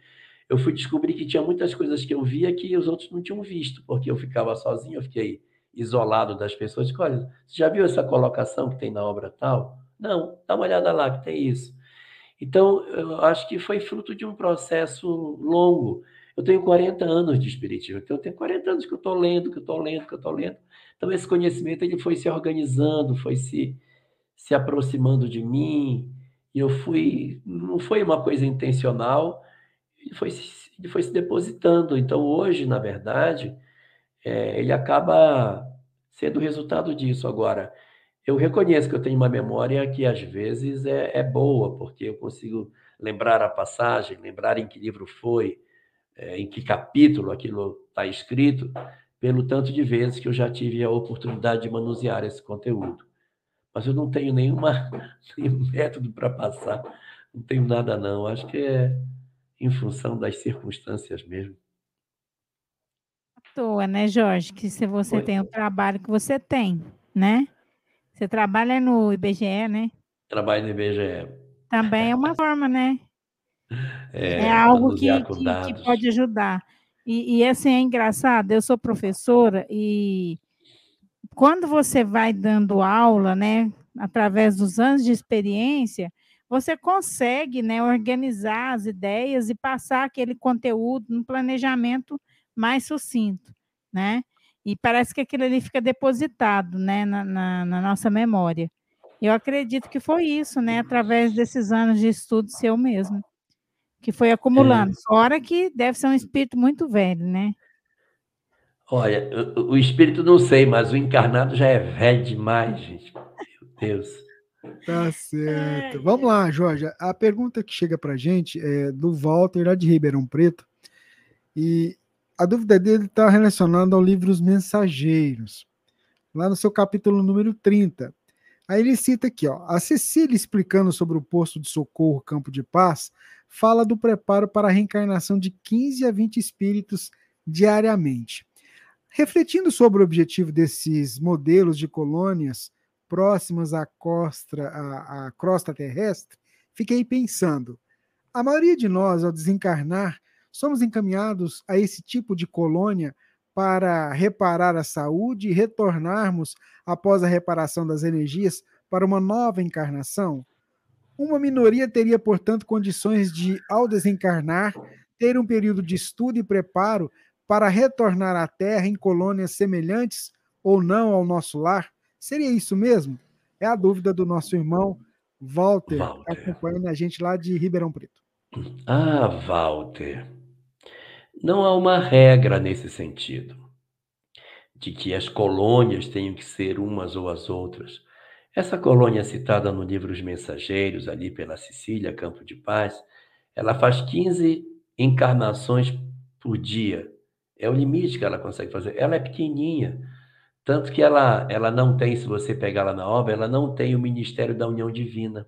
eu fui descobrir que tinha muitas coisas que eu via que os outros não tinham visto, porque eu ficava sozinho, eu fiquei isolado das pessoas. Olha, você já viu essa colocação que tem na obra tal? Não, dá uma olhada lá que tem isso. Então, eu acho que foi fruto de um processo longo. Eu tenho 40 anos de espiritismo, então eu tenho 40 anos que eu estou lendo, que eu estou lendo, que eu estou lendo. Então, esse conhecimento ele foi se organizando, foi se, se aproximando de mim, e eu fui, não foi uma coisa intencional, ele foi, ele foi se depositando. Então, hoje, na verdade, é, ele acaba sendo resultado disso. Agora, eu reconheço que eu tenho uma memória que às vezes é, é boa, porque eu consigo lembrar a passagem, lembrar em que livro foi, é, em que capítulo aquilo está escrito, pelo tanto de vezes que eu já tive a oportunidade de manusear esse conteúdo. Mas eu não tenho nenhuma, nenhum método para passar, não tenho nada não. Acho que é em função das circunstâncias mesmo. Toa, né, Jorge, que se você tem o trabalho que você tem, né? Você trabalha no IBGE, né? Trabalho no IBGE. Também é uma forma, né? É, É algo que, que, que pode ajudar. E, e, assim, é engraçado, eu sou professora e quando você vai dando aula, né, através dos anos de experiência, você consegue, né, organizar as ideias e passar aquele conteúdo no planejamento mais sucinto, né? E parece que aquilo ali fica depositado, né, na, na, na nossa memória. Eu acredito que foi isso, né, através desses anos de estudo seu mesmo que foi acumulando. Fora que deve ser um espírito muito velho, né? Olha, o, o espírito não sei, mas o encarnado já é velho demais, gente. Meu Deus. Tá certo. Vamos lá, Jorge. A pergunta que chega para gente é do Walter, lá de Ribeirão Preto. E a dúvida dele está relacionada ao livro Os Mensageiros, lá no seu capítulo número 30. Aí ele cita aqui, ó, a Cecília explicando sobre o posto de socorro Campo de Paz, fala do preparo para a reencarnação de 15 a 20 espíritos diariamente. Refletindo sobre o objetivo desses modelos de colônias próximas à costa, à, à crosta terrestre, fiquei pensando: a maioria de nós, ao desencarnar, somos encaminhados a esse tipo de colônia para reparar a saúde e retornarmos, após a reparação das energias, para uma nova encarnação? Uma minoria teria, portanto, condições de, ao desencarnar, ter um período de estudo e preparo para retornar à Terra em colônias semelhantes ou não ao nosso lar? Seria isso mesmo? É a dúvida do nosso irmão Walter, Walter. acompanhando a gente lá de Ribeirão Preto. Ah, Walter. Não há uma regra nesse sentido, de que as colônias tenham que ser umas ou as outras. Essa colônia citada no livro Os Mensageiros, ali pela Sicília, Campo de Paz, ela faz 15 encarnações por dia. É o limite que ela consegue fazer. Ela é pequenininha, tanto que ela, ela não tem, se você pegar lá na obra, ela não tem o Ministério da União Divina.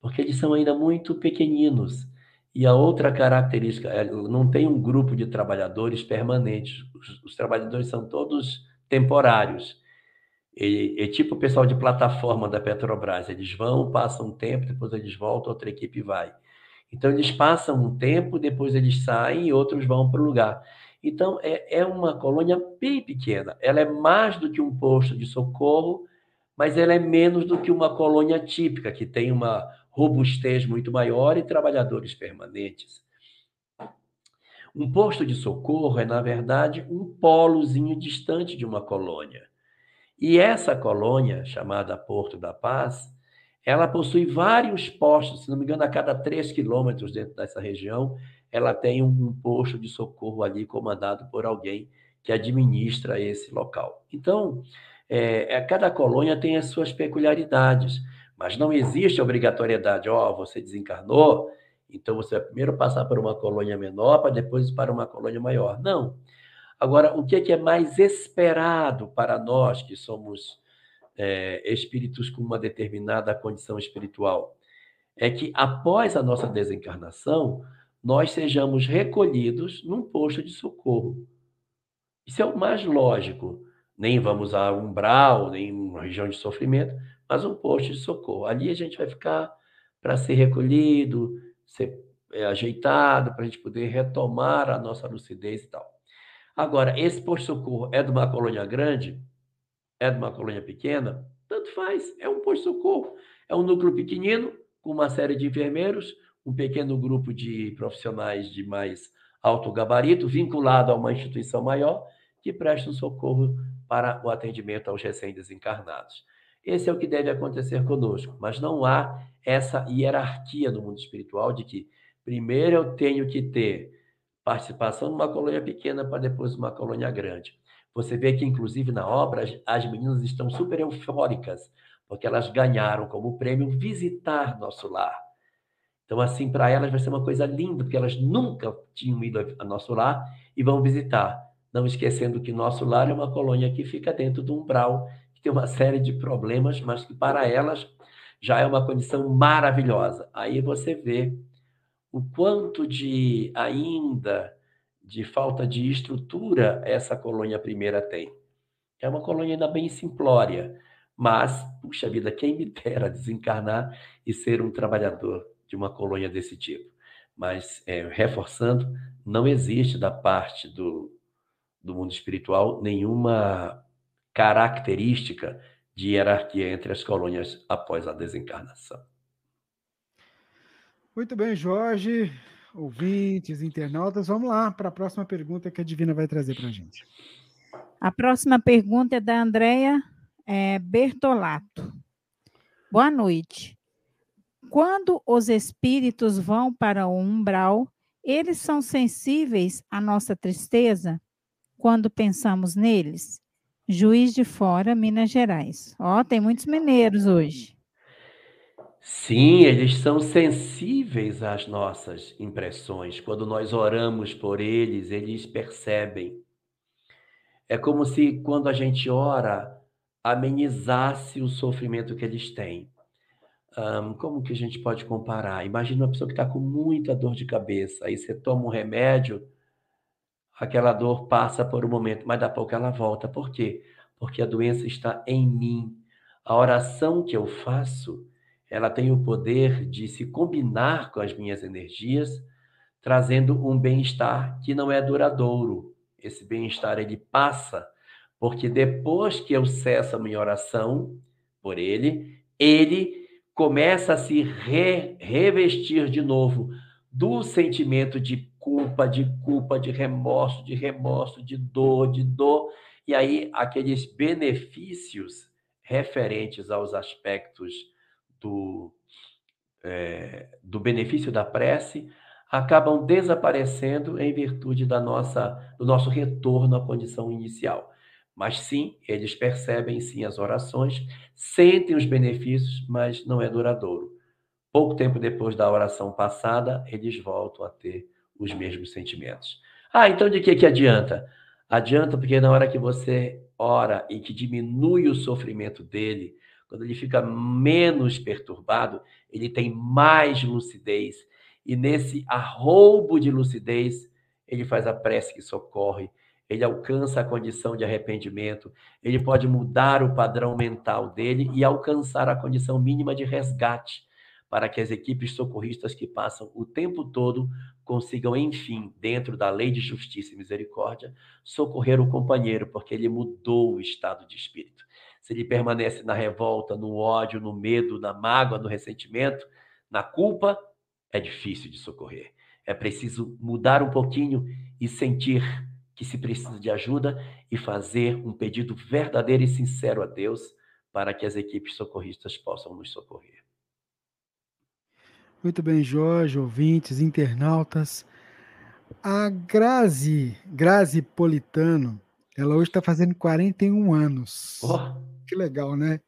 Porque eles são ainda muito pequeninos. E a outra característica, não tem um grupo de trabalhadores permanentes. Os, os trabalhadores são todos temporários. É tipo o pessoal de plataforma da Petrobras. Eles vão, passam um tempo, depois eles voltam, outra equipe vai. Então, eles passam um tempo, depois eles saem e outros vão para o lugar. Então, é, é uma colônia bem pequena. Ela é mais do que um posto de socorro, mas ela é menos do que uma colônia típica, que tem uma robustez muito maior e trabalhadores permanentes. Um posto de socorro é, na verdade, um polozinho distante de uma colônia. E essa colônia, chamada Porto da Paz, ela possui vários postos, se não me engano, a cada três quilômetros dentro dessa região, ela tem um posto de socorro ali comandado por alguém que administra esse local. Então, é, é cada colônia tem as suas peculiaridades, mas não existe obrigatoriedade. Ó, oh, você desencarnou, então você vai primeiro passar por uma colônia menor para depois para uma colônia maior. Não. Agora, o que é, que é mais esperado para nós que somos é, espíritos com uma determinada condição espiritual? É que após a nossa desencarnação, nós sejamos recolhidos num posto de socorro. Isso é o mais lógico. Nem vamos a umbral, nem uma região de sofrimento, mas um posto de socorro. Ali a gente vai ficar para ser recolhido, ser é, ajeitado, para a gente poder retomar a nossa lucidez e tal. Agora, esse posto-socorro é de uma colônia grande? É de uma colônia pequena? Tanto faz, é um posto-socorro. É um núcleo pequenino, com uma série de enfermeiros, um pequeno grupo de profissionais de mais alto gabarito, vinculado a uma instituição maior, que prestam socorro para o atendimento aos recém-desencarnados. Esse é o que deve acontecer conosco, mas não há essa hierarquia no mundo espiritual de que primeiro eu tenho que ter participação numa colônia pequena para depois uma colônia grande. Você vê que, inclusive, na obra, as meninas estão super eufóricas, porque elas ganharam como prêmio visitar nosso lar. Então, assim, para elas vai ser uma coisa linda, porque elas nunca tinham ido a nosso lar e vão visitar. Não esquecendo que nosso lar é uma colônia que fica dentro do umbral, tem uma série de problemas, mas que para elas já é uma condição maravilhosa. Aí você vê o quanto de ainda de falta de estrutura essa colônia primeira tem. É uma colônia ainda bem simplória, mas, puxa vida, quem me dera desencarnar e ser um trabalhador de uma colônia desse tipo. Mas, é, reforçando, não existe da parte do, do mundo espiritual nenhuma característica de hierarquia entre as colônias após a desencarnação. Muito bem, Jorge, ouvintes, internautas, vamos lá para a próxima pergunta que a Divina vai trazer para a gente. A próxima pergunta é da Andrea é, Bertolato. Boa noite. Quando os espíritos vão para o umbral, eles são sensíveis à nossa tristeza quando pensamos neles? Juiz de Fora, Minas Gerais. Ó, tem muitos mineiros hoje. Sim, eles são sensíveis às nossas impressões. Quando nós oramos por eles, eles percebem. É como se, quando a gente ora, amenizasse o sofrimento que eles têm. Um, como que a gente pode comparar? Imagina uma pessoa que está com muita dor de cabeça, aí você toma um remédio, aquela dor passa por um momento, mas daqui a pouco ela volta. Por quê? Porque a doença está em mim. A oração que eu faço ela tem o poder de se combinar com as minhas energias, trazendo um bem-estar que não é duradouro. Esse bem-estar ele passa, porque depois que eu cesso a minha oração por ele, ele começa a se re revestir de novo do sentimento de culpa, de culpa, de remorso, de remorso, de dor, de dor, e aí aqueles benefícios referentes aos aspectos do, é, do benefício da prece acabam desaparecendo em virtude da nossa, do nosso retorno à condição inicial. Mas sim, eles percebem sim as orações, sentem os benefícios, mas não é duradouro. Pouco tempo depois da oração passada, eles voltam a ter os mesmos sentimentos. Ah, então de que que adianta? Adianta porque na hora que você ora e que diminui o sofrimento dele, quando ele fica menos perturbado, ele tem mais lucidez. E nesse arroubo de lucidez, ele faz a prece que socorre, ele alcança a condição de arrependimento, ele pode mudar o padrão mental dele e alcançar a condição mínima de resgate, para que as equipes socorristas que passam o tempo todo consigam, enfim, dentro da lei de justiça e misericórdia, socorrer o companheiro, porque ele mudou o estado de espírito se ele permanece na revolta, no ódio, no medo, na mágoa, no ressentimento, na culpa, é difícil de socorrer. É preciso mudar um pouquinho e sentir que se precisa de ajuda e fazer um pedido verdadeiro e sincero a Deus para que as equipes socorristas possam nos socorrer. Muito bem, Jorge, ouvintes, internautas. A Grazi, Grazi Politano, ela hoje está fazendo 41 anos. Oh. Que legal, né?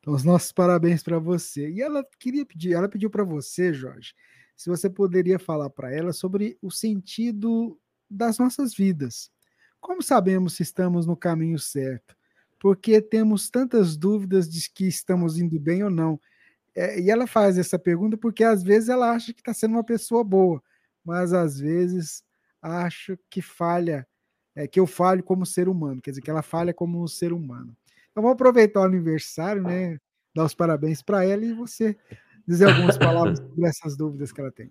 Então, os nossos parabéns para você. E ela queria pedir, ela pediu para você, Jorge, se você poderia falar para ela sobre o sentido das nossas vidas. Como sabemos se estamos no caminho certo? Porque temos tantas dúvidas de que estamos indo bem ou não. É, e ela faz essa pergunta porque às vezes ela acha que está sendo uma pessoa boa, mas às vezes acho que falha, é, que eu falho como ser humano, quer dizer, que ela falha como um ser humano. Então vamos aproveitar o aniversário, né? Dar os parabéns para ela e você dizer algumas palavras sobre essas dúvidas que ela tem.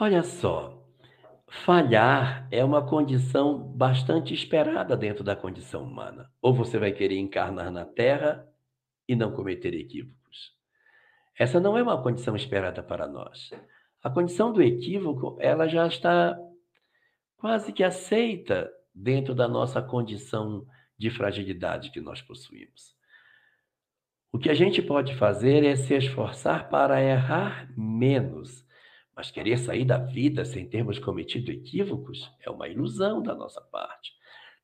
Olha só, falhar é uma condição bastante esperada dentro da condição humana. Ou você vai querer encarnar na Terra e não cometer equívocos. Essa não é uma condição esperada para nós. A condição do equívoco, ela já está quase que aceita dentro da nossa condição de fragilidade que nós possuímos. O que a gente pode fazer é se esforçar para errar menos, mas querer sair da vida sem termos cometido equívocos é uma ilusão da nossa parte.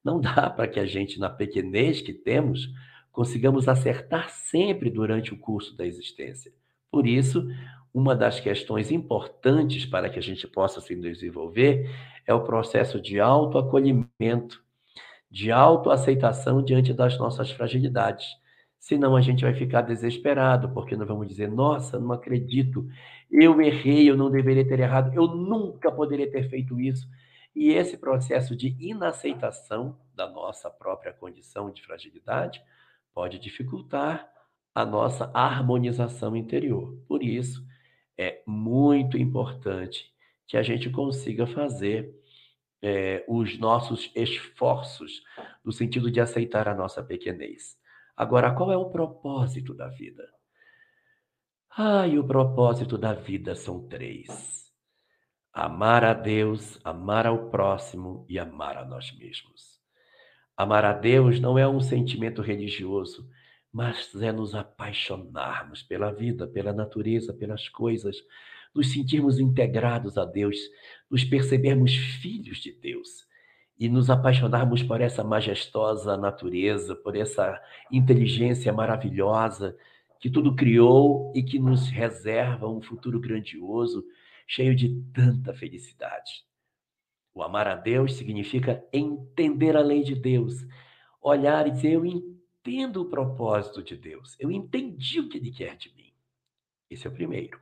Não dá para que a gente, na pequenez que temos, consigamos acertar sempre durante o curso da existência. Por isso, uma das questões importantes para que a gente possa se desenvolver é o processo de autoacolhimento de autoaceitação diante das nossas fragilidades. Senão a gente vai ficar desesperado, porque nós vamos dizer: nossa, não acredito, eu errei, eu não deveria ter errado, eu nunca poderia ter feito isso. E esse processo de inaceitação da nossa própria condição de fragilidade pode dificultar a nossa harmonização interior. Por isso, é muito importante que a gente consiga fazer é, os nossos esforços no sentido de aceitar a nossa pequenez. Agora, qual é o propósito da vida? Ah, e o propósito da vida são três: amar a Deus, amar ao próximo e amar a nós mesmos. Amar a Deus não é um sentimento religioso, mas é nos apaixonarmos pela vida, pela natureza, pelas coisas, nos sentirmos integrados a Deus, nos percebermos filhos de Deus e nos apaixonarmos por essa majestosa natureza, por essa inteligência maravilhosa que tudo criou e que nos reserva um futuro grandioso, cheio de tanta felicidade. O amar a Deus significa entender a lei de Deus, olhar e dizer: Eu entendo o propósito de Deus, eu entendi o que Ele quer de mim. Esse é o primeiro.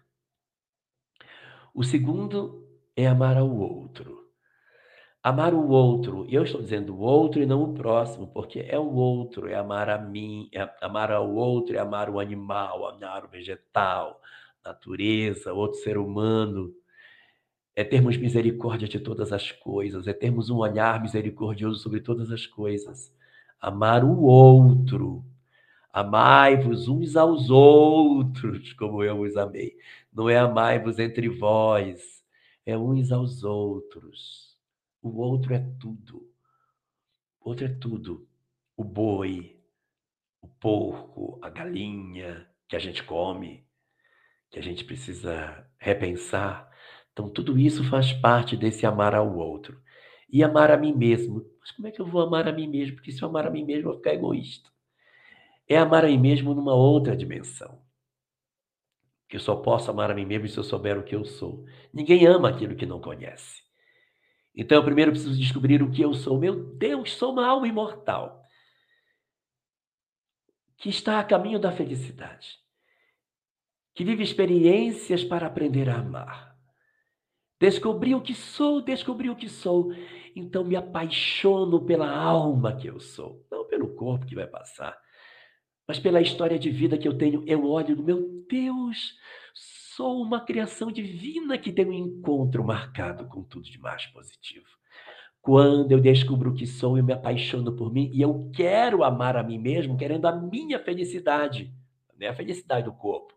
O segundo é amar ao outro. Amar o outro, e eu estou dizendo o outro e não o próximo, porque é o outro, é amar a mim, é amar ao outro, é amar o animal, amar o vegetal, natureza, outro ser humano. É termos misericórdia de todas as coisas, é termos um olhar misericordioso sobre todas as coisas. Amar o outro. Amai-vos uns aos outros, como eu os amei. Não é amai-vos entre vós, é uns aos outros. O outro é tudo. O outro é tudo. O boi, o porco, a galinha que a gente come, que a gente precisa repensar. Então, tudo isso faz parte desse amar ao outro. E amar a mim mesmo. Mas como é que eu vou amar a mim mesmo? Porque se eu amar a mim mesmo, eu vou ficar egoísta. É amar a mim mesmo numa outra dimensão. Que eu só posso amar a mim mesmo se eu souber o que eu sou. Ninguém ama aquilo que não conhece. Então, eu primeiro preciso descobrir o que eu sou. Meu Deus, sou uma alma imortal que está a caminho da felicidade, que vive experiências para aprender a amar. Descobri o que sou, descobri o que sou, então me apaixono pela alma que eu sou, não pelo corpo que vai passar, mas pela história de vida que eu tenho. Eu olho, meu Deus, sou uma criação divina que tem um encontro marcado com tudo de mais positivo. Quando eu descubro o que sou, eu me apaixono por mim e eu quero amar a mim mesmo, querendo a minha felicidade. Não é a felicidade do corpo,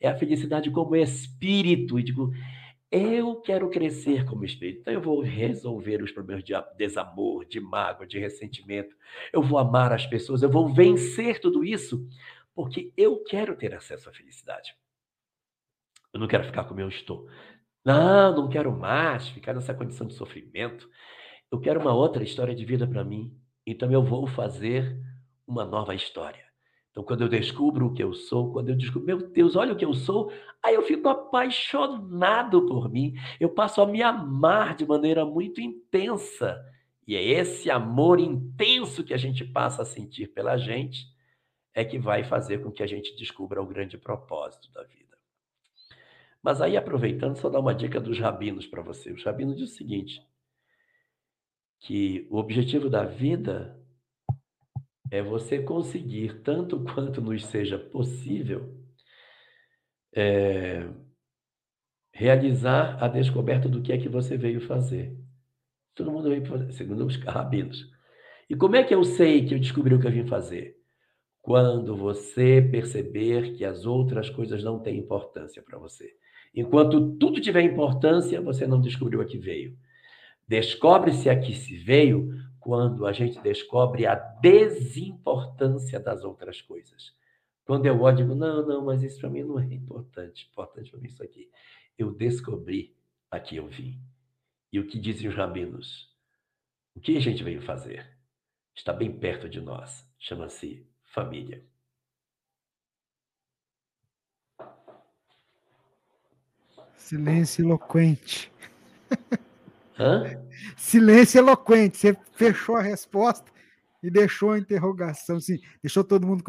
é a felicidade como espírito. E digo, eu quero crescer como espírito. Então eu vou resolver os problemas de desamor, de mágoa, de ressentimento. Eu vou amar as pessoas, eu vou vencer tudo isso, porque eu quero ter acesso à felicidade. Eu não quero ficar como eu estou. Não, não quero mais ficar nessa condição de sofrimento. Eu quero uma outra história de vida para mim. Então eu vou fazer uma nova história. Então, quando eu descubro o que eu sou, quando eu descubro, meu Deus, olha o que eu sou, aí eu fico apaixonado por mim. Eu passo a me amar de maneira muito intensa. E é esse amor intenso que a gente passa a sentir pela gente é que vai fazer com que a gente descubra o grande propósito da vida. Mas aí, aproveitando, só dar uma dica dos rabinos para você. Os rabinos dizem o seguinte: que o objetivo da vida é você conseguir, tanto quanto nos seja possível, é, realizar a descoberta do que é que você veio fazer. Todo mundo veio fazer, segundo os rabinos. E como é que eu sei que eu descobri o que eu vim fazer? Quando você perceber que as outras coisas não têm importância para você. Enquanto tudo tiver importância, você não descobriu a que veio. Descobre-se a que se veio quando a gente descobre a desimportância das outras coisas. Quando eu olho, digo, não, não, mas isso para mim não é importante. Importante para mim isso aqui. Eu descobri a que eu vim. E o que dizem os rabinos? O que a gente veio fazer? Está bem perto de nós. Chama-se família. Silêncio eloquente. Hã? Silêncio eloquente. Você fechou a resposta e deixou a interrogação, assim, deixou todo mundo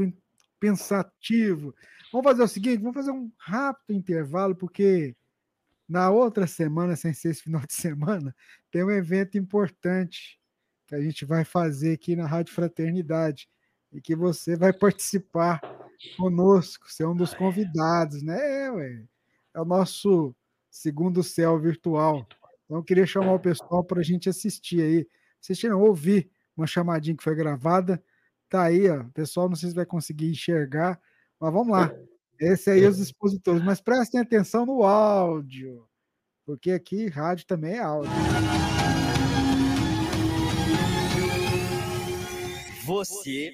pensativo. Vamos fazer o seguinte, vamos fazer um rápido intervalo, porque Na outra semana, sem ser esse final de semana, tem um evento importante que a gente vai fazer aqui na Rádio Fraternidade e que você vai participar conosco, ser um dos convidados, né? É, é o nosso segundo céu virtual. Então, queria chamar o pessoal para a gente assistir aí. Assistir, não, ouvir uma chamadinha que foi gravada. Tá aí, ó. O pessoal não sei se vai conseguir enxergar, mas vamos lá. Esse aí é os expositores. Mas prestem atenção no áudio, porque aqui rádio também é áudio. Você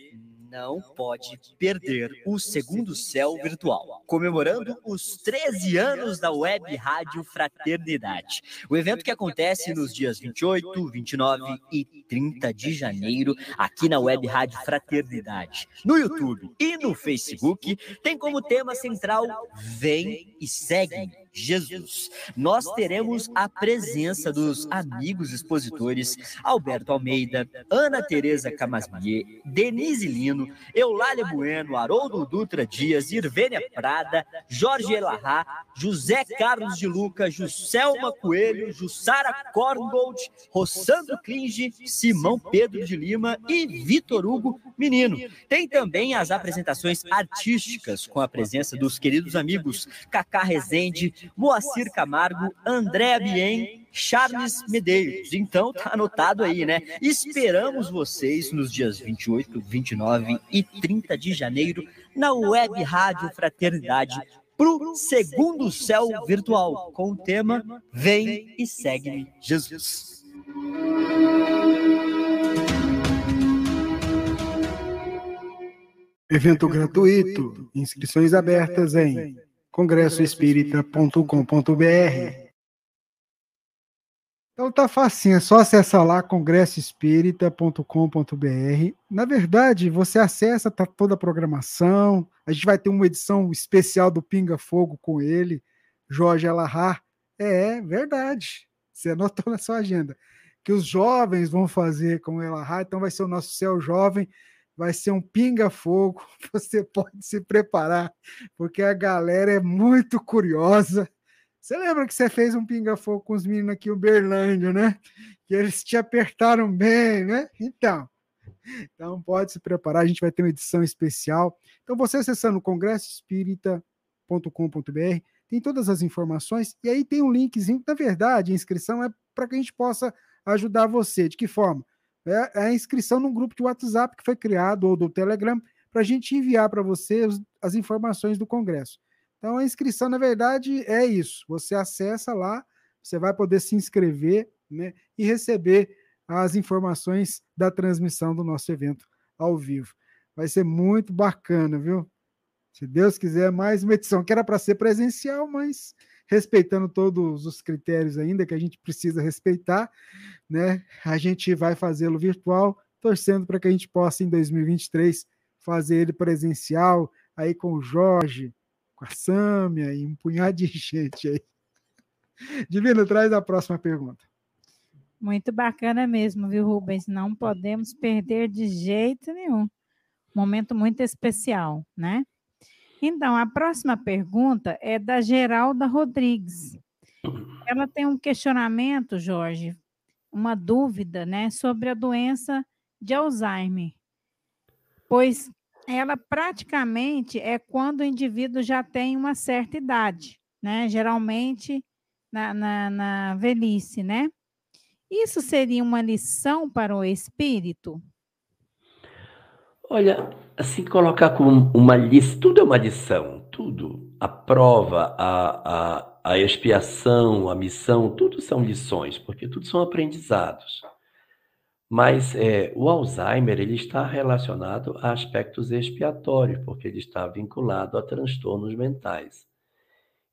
não pode perder o Segundo Céu Virtual, comemorando os 13 anos da Web Rádio Fraternidade. O evento que acontece nos dias 28, 29 e 30 de janeiro, aqui na Web Rádio Fraternidade. No YouTube e no Facebook, tem como tema central Vem e Segue Jesus. Nós teremos a presença dos amigos expositores Alberto Almeida, Ana Tereza Camasmier, Denise Lino, Eulália Bueno, Haroldo Dutra Dias, Irvênia Prada, Jorge Elahá, José Carlos de Luca, Juscelma Coelho, Jussara Korngold, Rossandro Klinge, Simão Pedro de Lima e Vitor Hugo Menino. Tem também as apresentações artísticas com a presença dos queridos amigos Cacá Rezende, Moacir Camargo, André Bien, Charles Medeiros. Então tá anotado aí, né? Esperamos vocês nos dias 28, 29 e 30 de janeiro na Web Rádio Fraternidade pro Segundo Céu Virtual, com o tema Vem e Segue Jesus. Evento gratuito, inscrições abertas em congressoespírita.com.br. Então tá facinho, é só acessar lá congressoespírita.com.br. Na verdade, você acessa tá toda a programação. A gente vai ter uma edição especial do Pinga Fogo com ele, Jorge Alahar. É, verdade. Você anotou na sua agenda. Que os jovens vão fazer com o então vai ser o nosso céu jovem vai ser um pinga-fogo. Você pode se preparar, porque a galera é muito curiosa. Você lembra que você fez um pinga-fogo com os meninos aqui, o Berlândia, né? Que eles te apertaram bem, né? Então, então pode se preparar, a gente vai ter uma edição especial. Então, você acessando congressoespírita.com.br, tem todas as informações, e aí tem um linkzinho, na verdade, a inscrição é para que a gente possa ajudar você. De que forma? É, é a inscrição num grupo de WhatsApp que foi criado ou do Telegram para a gente enviar para você as informações do Congresso. Então, a inscrição, na verdade, é isso. Você acessa lá, você vai poder se inscrever né, e receber as informações da transmissão do nosso evento ao vivo. Vai ser muito bacana, viu? Se Deus quiser, mais uma edição, que era para ser presencial, mas respeitando todos os critérios ainda que a gente precisa respeitar, né? A gente vai fazê-lo virtual, torcendo para que a gente possa em 2023 fazer ele presencial, aí com o Jorge, com a Sâmia e um punhado de gente aí. Divino, traz a próxima pergunta. Muito bacana mesmo, viu, Rubens? Não podemos perder de jeito nenhum. Momento muito especial, né? Então, a próxima pergunta é da Geralda Rodrigues. Ela tem um questionamento, Jorge, uma dúvida, né, sobre a doença de Alzheimer. Pois ela praticamente é quando o indivíduo já tem uma certa idade, né? Geralmente na, na, na velhice, né? Isso seria uma lição para o espírito? Olha, assim, colocar como uma lição, tudo é uma lição, tudo. A prova, a, a, a expiação, a missão, tudo são lições, porque tudo são aprendizados. Mas é, o Alzheimer ele está relacionado a aspectos expiatórios, porque ele está vinculado a transtornos mentais.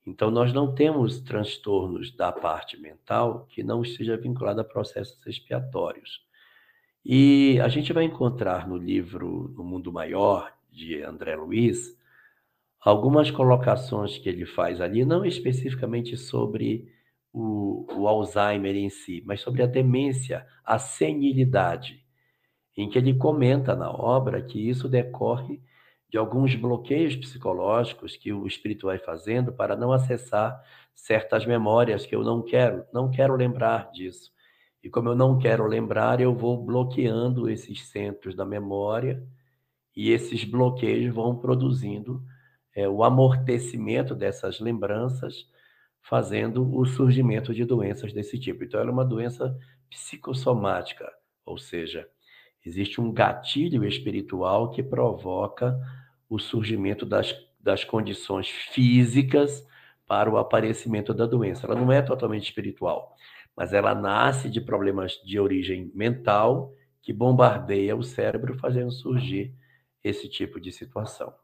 Então, nós não temos transtornos da parte mental que não esteja vinculado a processos expiatórios. E a gente vai encontrar no livro No Mundo Maior, de André Luiz, algumas colocações que ele faz ali, não especificamente sobre o, o, Alzheimer em si, mas sobre a demência, a senilidade, em que ele comenta na obra que isso decorre de alguns bloqueios psicológicos que o espírito vai fazendo para não acessar certas memórias que eu não quero, não quero lembrar disso. E como eu não quero lembrar, eu vou bloqueando esses centros da memória e esses bloqueios vão produzindo é, o amortecimento dessas lembranças, fazendo o surgimento de doenças desse tipo. Então, ela é uma doença psicossomática, ou seja, existe um gatilho espiritual que provoca o surgimento das, das condições físicas para o aparecimento da doença. Ela não é totalmente espiritual, mas ela nasce de problemas de origem mental que bombardeia o cérebro, fazendo surgir esse tipo de situação.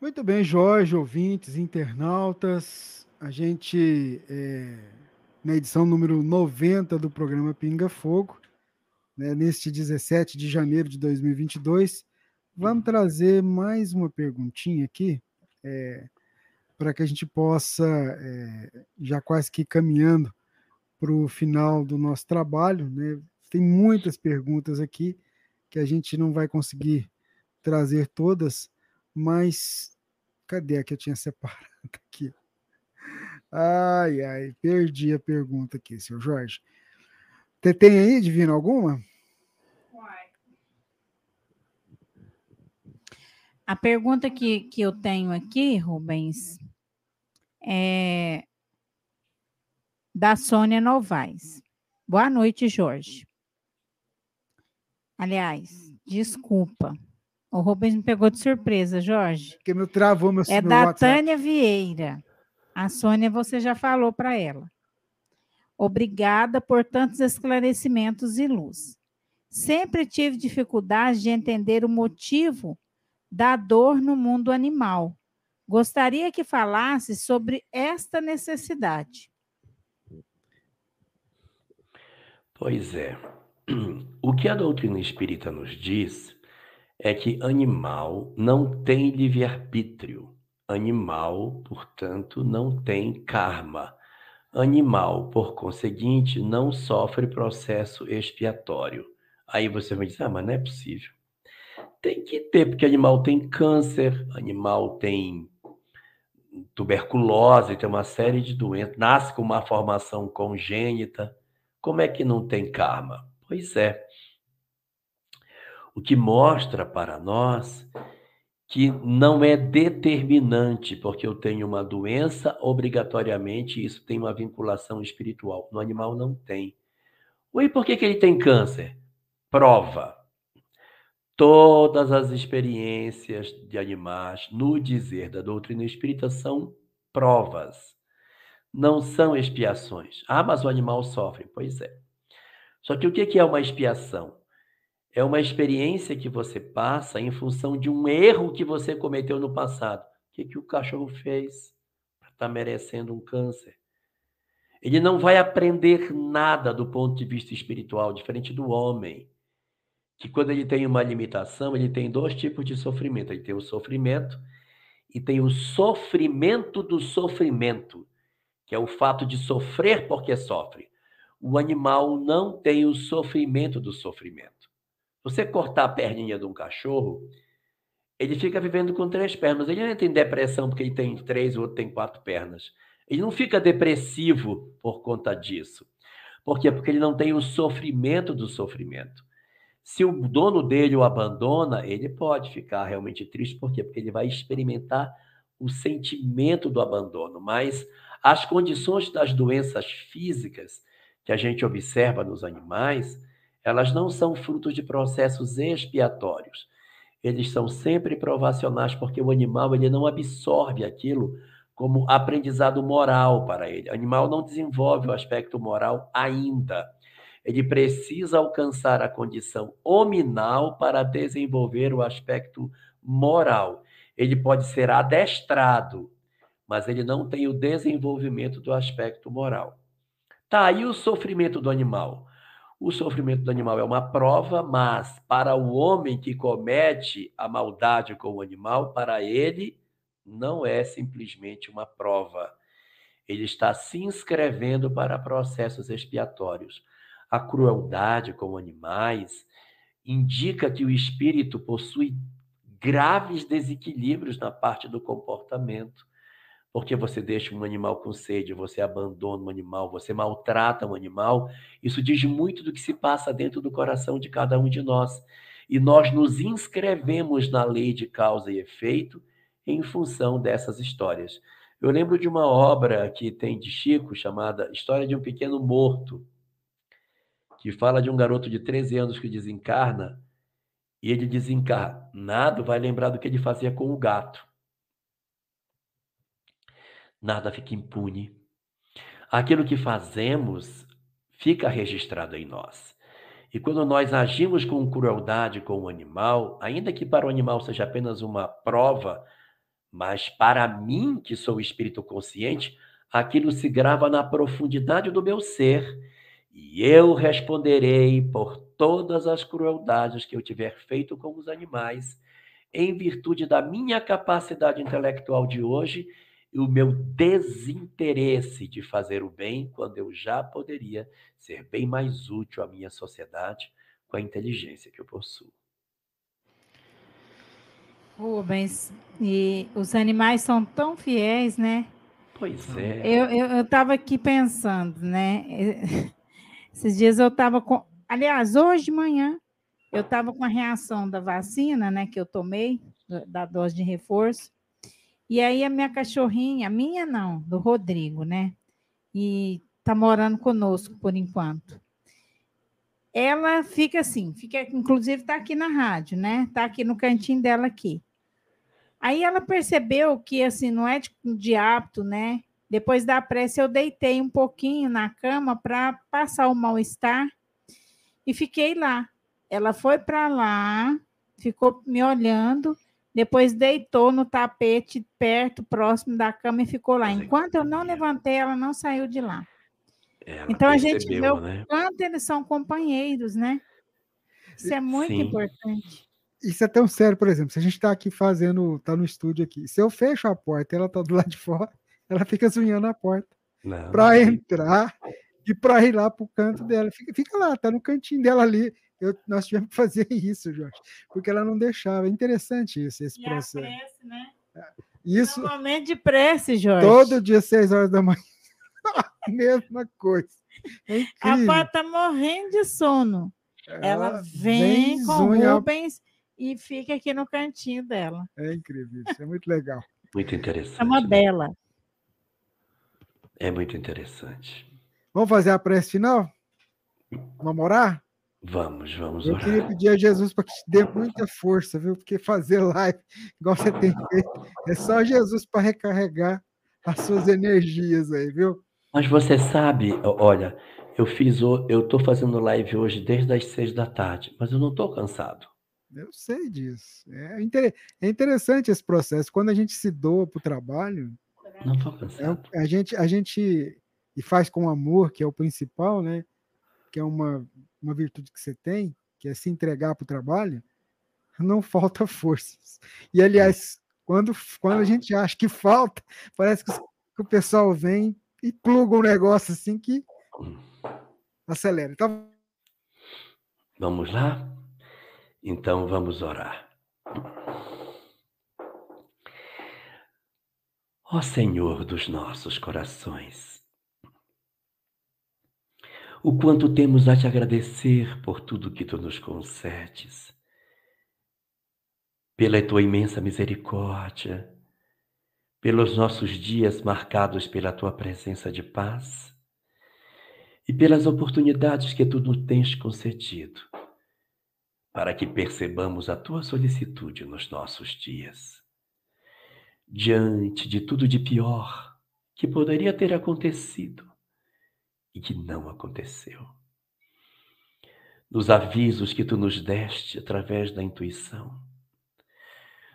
Muito bem, Jorge, ouvintes, internautas. A gente, é, na edição número 90 do programa Pinga Fogo, né, neste 17 de janeiro de 2022, vamos trazer mais uma perguntinha aqui, é, para que a gente possa, é, já quase que caminhando para o final do nosso trabalho, né? Tem muitas perguntas aqui que a gente não vai conseguir trazer todas, mas cadê a que eu tinha separado aqui? Ai, ai, perdi a pergunta aqui, seu Jorge. Você tem aí, Divino, alguma? A pergunta que, que eu tenho aqui, Rubens, é da Sônia Novaes. Boa noite, Jorge. Aliás, desculpa. O Rubens me pegou de surpresa, Jorge. Porque meu travou meu É meu da WhatsApp. Tânia Vieira. A Sônia, você já falou para ela. Obrigada por tantos esclarecimentos e luz. Sempre tive dificuldade de entender o motivo da dor no mundo animal. Gostaria que falasse sobre esta necessidade. Pois é. O que a doutrina espírita nos diz é que animal não tem livre-arbítrio. Animal, portanto, não tem karma. Animal, por conseguinte, não sofre processo expiatório. Aí você vai dizer, ah, mas não é possível. Tem que ter, porque animal tem câncer, animal tem tuberculose, tem uma série de doenças, nasce com uma formação congênita. Como é que não tem karma? Pois é. O que mostra para nós que não é determinante, porque eu tenho uma doença, obrigatoriamente isso tem uma vinculação espiritual. No animal não tem. Oi, por que, que ele tem câncer? Prova. Todas as experiências de animais, no dizer da doutrina espírita, são provas. Não são expiações. Ah, mas o animal sofre. Pois é. Só que o que é uma expiação? É uma experiência que você passa em função de um erro que você cometeu no passado. O que, que o cachorro fez para estar merecendo um câncer? Ele não vai aprender nada do ponto de vista espiritual, diferente do homem, que quando ele tem uma limitação, ele tem dois tipos de sofrimento. Ele tem o sofrimento e tem o sofrimento do sofrimento, que é o fato de sofrer porque sofre. O animal não tem o sofrimento do sofrimento. Você cortar a perninha de um cachorro, ele fica vivendo com três pernas. Ele não tem depressão porque ele tem três, o outro tem quatro pernas. Ele não fica depressivo por conta disso. Por quê? Porque ele não tem o sofrimento do sofrimento. Se o dono dele o abandona, ele pode ficar realmente triste. Por quê? Porque ele vai experimentar o sentimento do abandono. Mas as condições das doenças físicas que a gente observa nos animais, elas não são frutos de processos expiatórios. Eles são sempre provacionais porque o animal ele não absorve aquilo como aprendizado moral para ele. O animal não desenvolve o aspecto moral ainda. Ele precisa alcançar a condição hominal para desenvolver o aspecto moral. Ele pode ser adestrado, mas ele não tem o desenvolvimento do aspecto moral. Tá aí o sofrimento do animal. O sofrimento do animal é uma prova, mas para o homem que comete a maldade com o animal, para ele não é simplesmente uma prova. Ele está se inscrevendo para processos expiatórios. A crueldade com animais indica que o espírito possui graves desequilíbrios na parte do comportamento. Porque você deixa um animal com sede, você abandona um animal, você maltrata um animal, isso diz muito do que se passa dentro do coração de cada um de nós. E nós nos inscrevemos na lei de causa e efeito em função dessas histórias. Eu lembro de uma obra que tem de Chico chamada História de um Pequeno Morto, que fala de um garoto de 13 anos que desencarna e ele desencarnado vai lembrar do que ele fazia com o gato. Nada fica impune. Aquilo que fazemos fica registrado em nós. E quando nós agimos com crueldade com o animal, ainda que para o animal seja apenas uma prova, mas para mim, que sou espírito consciente, aquilo se grava na profundidade do meu ser e eu responderei por todas as crueldades que eu tiver feito com os animais, em virtude da minha capacidade intelectual de hoje e o meu desinteresse de fazer o bem, quando eu já poderia ser bem mais útil à minha sociedade com a inteligência que eu possuo. Rubens, e os animais são tão fiéis, né? Pois é. Eu estava aqui pensando, né? Esses dias eu estava com. Aliás, hoje de manhã, eu estava com a reação da vacina, né, que eu tomei, da dose de reforço. E aí a minha cachorrinha, a minha não, do Rodrigo, né? E tá morando conosco por enquanto. Ela fica assim, fica, inclusive está aqui na rádio, né? Tá aqui no cantinho dela aqui. Aí ela percebeu que assim não é de, de hábito, né? Depois da prece, eu deitei um pouquinho na cama para passar o mal-estar e fiquei lá. Ela foi para lá, ficou me olhando, depois deitou no tapete perto, próximo da cama e ficou lá. Enquanto eu não levantei, ela não saiu de lá. Ela então a gente vê o né? quanto eles são companheiros, né? Isso é muito Sim. importante. Isso é tão sério, por exemplo, se a gente está aqui fazendo, está no estúdio aqui, se eu fecho a porta e ela está do lado de fora, ela fica zunhando a porta para entrar e para ir lá para o canto dela. Fica, fica lá, tá no cantinho dela ali. Eu, nós tivemos que fazer isso, Jorge, porque ela não deixava. É interessante isso, esse e processo. A prece, né? É, isso. É um momento de prece, Jorge. Todo dia, seis horas da manhã. Mesma coisa. É a Pá tá morrendo de sono. Ela, ela vem, vem com Rubens e fica aqui no cantinho dela. É incrível isso, é muito legal. Muito interessante. É uma né? bela. É muito interessante. Vamos fazer a prece final? Vamos orar? Vamos, vamos Eu orar. Eu queria pedir a Jesus para que te dê muita força, viu? Porque fazer live, igual você tem feito, é só Jesus para recarregar as suas energias aí, viu? Mas você sabe, olha, eu fiz, eu estou fazendo live hoje desde as seis da tarde, mas eu não estou cansado. Eu sei disso. É, é interessante esse processo. Quando a gente se doa para o trabalho, não cansado. É, a, gente, a gente e faz com amor, que é o principal, né? Que é uma, uma virtude que você tem, que é se entregar para o trabalho, não falta forças. E, aliás, quando, quando a gente acha que falta, parece que, que o pessoal vem e pluga um negócio assim que acelera. Então, vamos lá? Então vamos orar. Ó Senhor dos nossos corações, o quanto temos a te agradecer por tudo que tu nos concedes, pela tua imensa misericórdia, pelos nossos dias marcados pela tua presença de paz e pelas oportunidades que tu nos tens concedido, para que percebamos a tua solicitude nos nossos dias diante de tudo de pior que poderia ter acontecido e que não aconteceu. Nos avisos que tu nos deste através da intuição,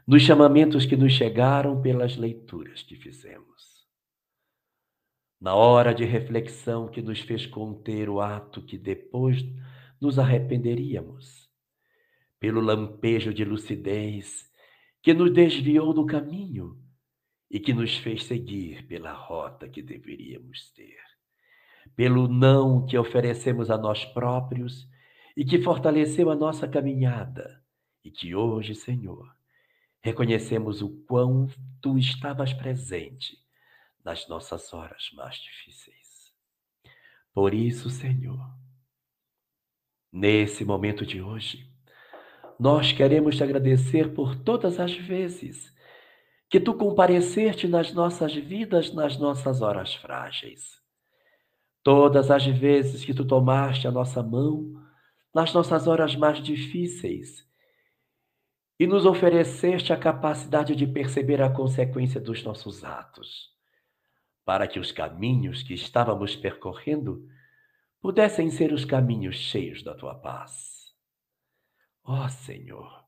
nos chamamentos que nos chegaram pelas leituras que fizemos, na hora de reflexão que nos fez conter o ato que depois nos arrependeríamos, pelo lampejo de lucidez que nos desviou do caminho e que nos fez seguir pela rota que deveríamos ter, pelo não que oferecemos a nós próprios e que fortaleceu a nossa caminhada, e que hoje, Senhor, reconhecemos o quão tu estavas presente nas nossas horas mais difíceis. Por isso, Senhor, nesse momento de hoje, nós queremos te agradecer por todas as vezes que tu compareceste nas nossas vidas, nas nossas horas frágeis. Todas as vezes que tu tomaste a nossa mão nas nossas horas mais difíceis e nos ofereceste a capacidade de perceber a consequência dos nossos atos, para que os caminhos que estávamos percorrendo pudessem ser os caminhos cheios da tua paz. Ó oh, Senhor,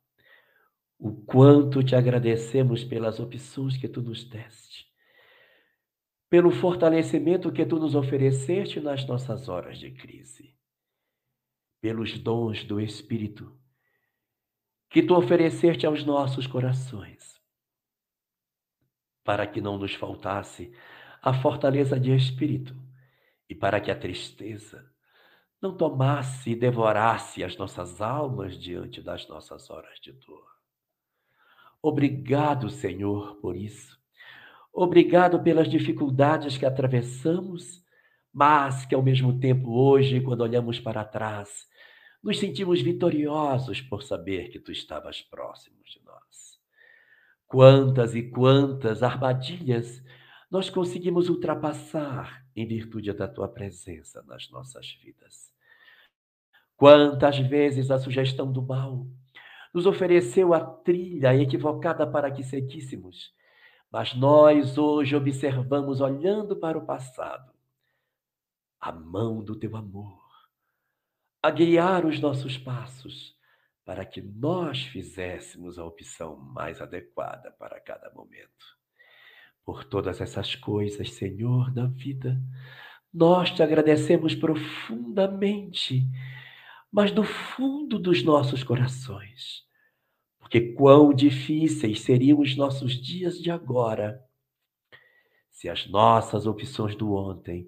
o quanto te agradecemos pelas opções que tu nos deste, pelo fortalecimento que tu nos ofereceste nas nossas horas de crise, pelos dons do Espírito que tu ofereceste aos nossos corações, para que não nos faltasse a fortaleza de espírito e para que a tristeza não tomasse e devorasse as nossas almas diante das nossas horas de dor. Obrigado, Senhor, por isso. Obrigado pelas dificuldades que atravessamos, mas que ao mesmo tempo hoje, quando olhamos para trás, nos sentimos vitoriosos por saber que tu estavas próximo de nós. Quantas e quantas armadilhas nós conseguimos ultrapassar em virtude da tua presença nas nossas vidas. Quantas vezes a sugestão do mal nos ofereceu a trilha equivocada para que seguíssemos, mas nós hoje observamos, olhando para o passado, a mão do teu amor a guiar os nossos passos para que nós fizéssemos a opção mais adequada para cada momento. Por todas essas coisas, Senhor da vida, nós te agradecemos profundamente mas do fundo dos nossos corações. Porque quão difíceis seriam os nossos dias de agora se as nossas opções do ontem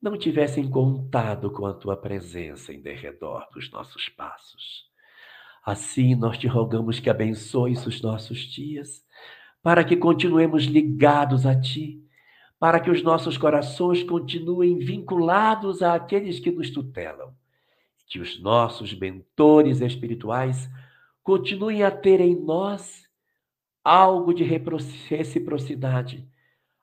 não tivessem contado com a tua presença em derredor dos nossos passos. Assim, nós te rogamos que abençoes os nossos dias, para que continuemos ligados a ti, para que os nossos corações continuem vinculados àqueles que nos tutelam que os nossos mentores espirituais continuem a ter em nós algo de reciprocidade,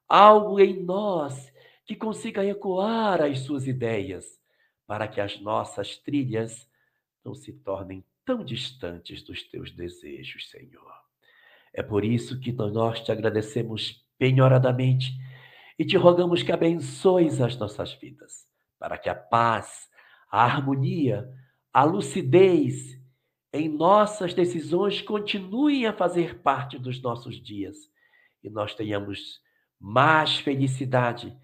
algo em nós que consiga ecoar as suas ideias, para que as nossas trilhas não se tornem tão distantes dos teus desejos, Senhor. É por isso que nós te agradecemos penhoradamente e te rogamos que abençoes as nossas vidas, para que a paz, a harmonia, a lucidez em nossas decisões continuem a fazer parte dos nossos dias e nós tenhamos mais felicidade,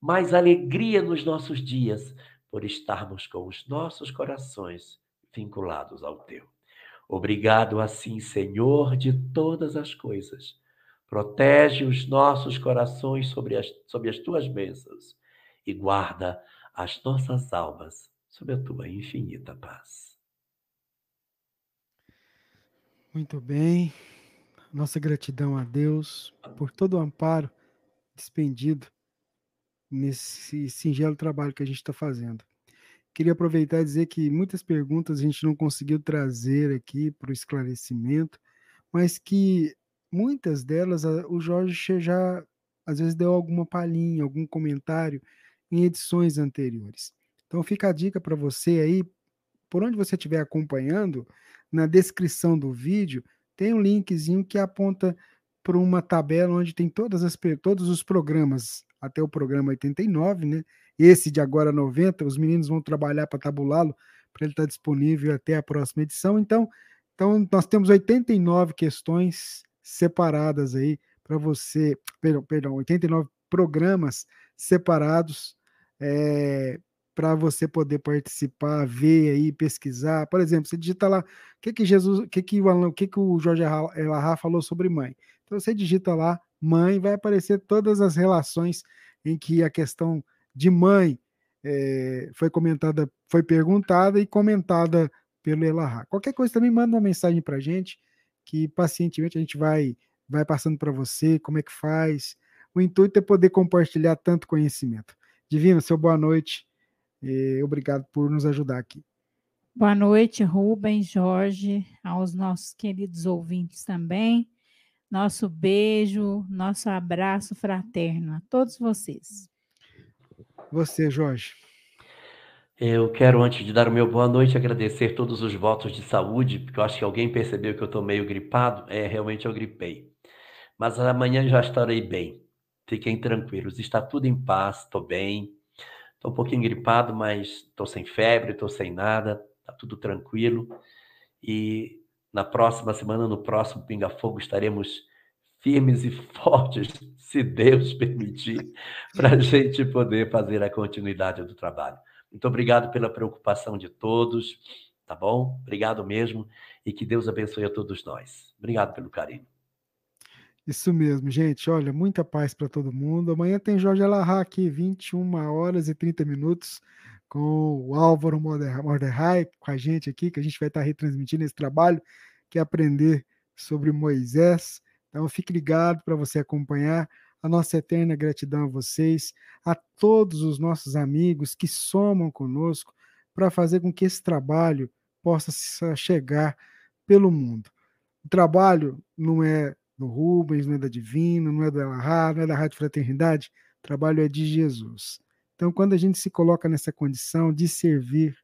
mais alegria nos nossos dias por estarmos com os nossos corações vinculados ao teu. Obrigado assim, Senhor de todas as coisas. Protege os nossos corações sobre as, sobre as tuas bênçãos e guarda as nossas almas sob a tua infinita paz. Muito bem. Nossa gratidão a Deus por todo o amparo despendido nesse singelo trabalho que a gente está fazendo. Queria aproveitar e dizer que muitas perguntas a gente não conseguiu trazer aqui para o esclarecimento, mas que muitas delas o Jorge já às vezes deu alguma palhinha, algum comentário em edições anteriores. Então fica a dica para você aí, por onde você estiver acompanhando, na descrição do vídeo tem um linkzinho que aponta para uma tabela onde tem todas as, todos os programas, até o programa 89, né? Esse de agora 90, os meninos vão trabalhar para tabulá-lo, para ele estar tá disponível até a próxima edição. Então, então nós temos 89 questões separadas aí para você, perdão, perdão, 89 programas separados é, para você poder participar, ver aí, pesquisar. Por exemplo, você digita lá o que que Jesus, o que que o, que que o Jorge Elahá falou sobre mãe. Então você digita lá mãe, vai aparecer todas as relações em que a questão de mãe é, foi comentada, foi perguntada e comentada pelo Elahá. Qualquer coisa também manda uma mensagem para gente, que pacientemente a gente vai, vai passando para você como é que faz. O intuito é poder compartilhar tanto conhecimento. Divino, seu boa noite. E obrigado por nos ajudar aqui. Boa noite, Rubens, Jorge, aos nossos queridos ouvintes também. Nosso beijo, nosso abraço fraterno a todos vocês. Você, Jorge. Eu quero, antes de dar o meu boa noite, agradecer todos os votos de saúde, porque eu acho que alguém percebeu que eu estou meio gripado. É, realmente eu gripei. Mas amanhã já estarei bem. Fiquem tranquilos, está tudo em paz, estou bem. Estou um pouquinho gripado, mas estou sem febre, estou sem nada, está tudo tranquilo. E na próxima semana, no próximo Pinga Fogo, estaremos firmes e fortes, se Deus permitir, para a gente poder fazer a continuidade do trabalho. Muito obrigado pela preocupação de todos, tá bom? Obrigado mesmo e que Deus abençoe a todos nós. Obrigado pelo carinho. Isso mesmo, gente. Olha, muita paz para todo mundo. Amanhã tem Jorge Alahá aqui, 21 horas e 30 minutos, com o Álvaro Mordecai, com a gente aqui, que a gente vai estar retransmitindo esse trabalho, que é aprender sobre Moisés. Então, fique ligado para você acompanhar. A nossa eterna gratidão a vocês, a todos os nossos amigos que somam conosco para fazer com que esse trabalho possa chegar pelo mundo. O trabalho não é do Rubens, não é da Divino, não é do Elahá, não é da Rádio Fraternidade, o trabalho é de Jesus. Então, quando a gente se coloca nessa condição de servir,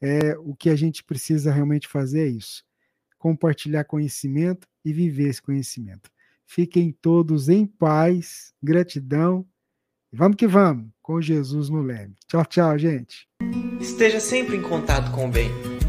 é, o que a gente precisa realmente fazer é isso: compartilhar conhecimento e viver esse conhecimento. Fiquem todos em paz, gratidão. Vamos que vamos, com Jesus no leme. Tchau, tchau, gente. Esteja sempre em contato com o bem.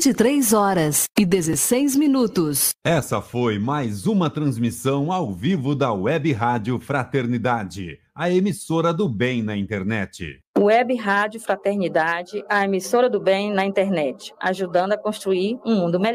Vinte e três horas e dezesseis minutos. Essa foi mais uma transmissão ao vivo da Web Rádio Fraternidade, a emissora do bem na internet. Web Rádio Fraternidade, a emissora do bem na internet, ajudando a construir um mundo melhor.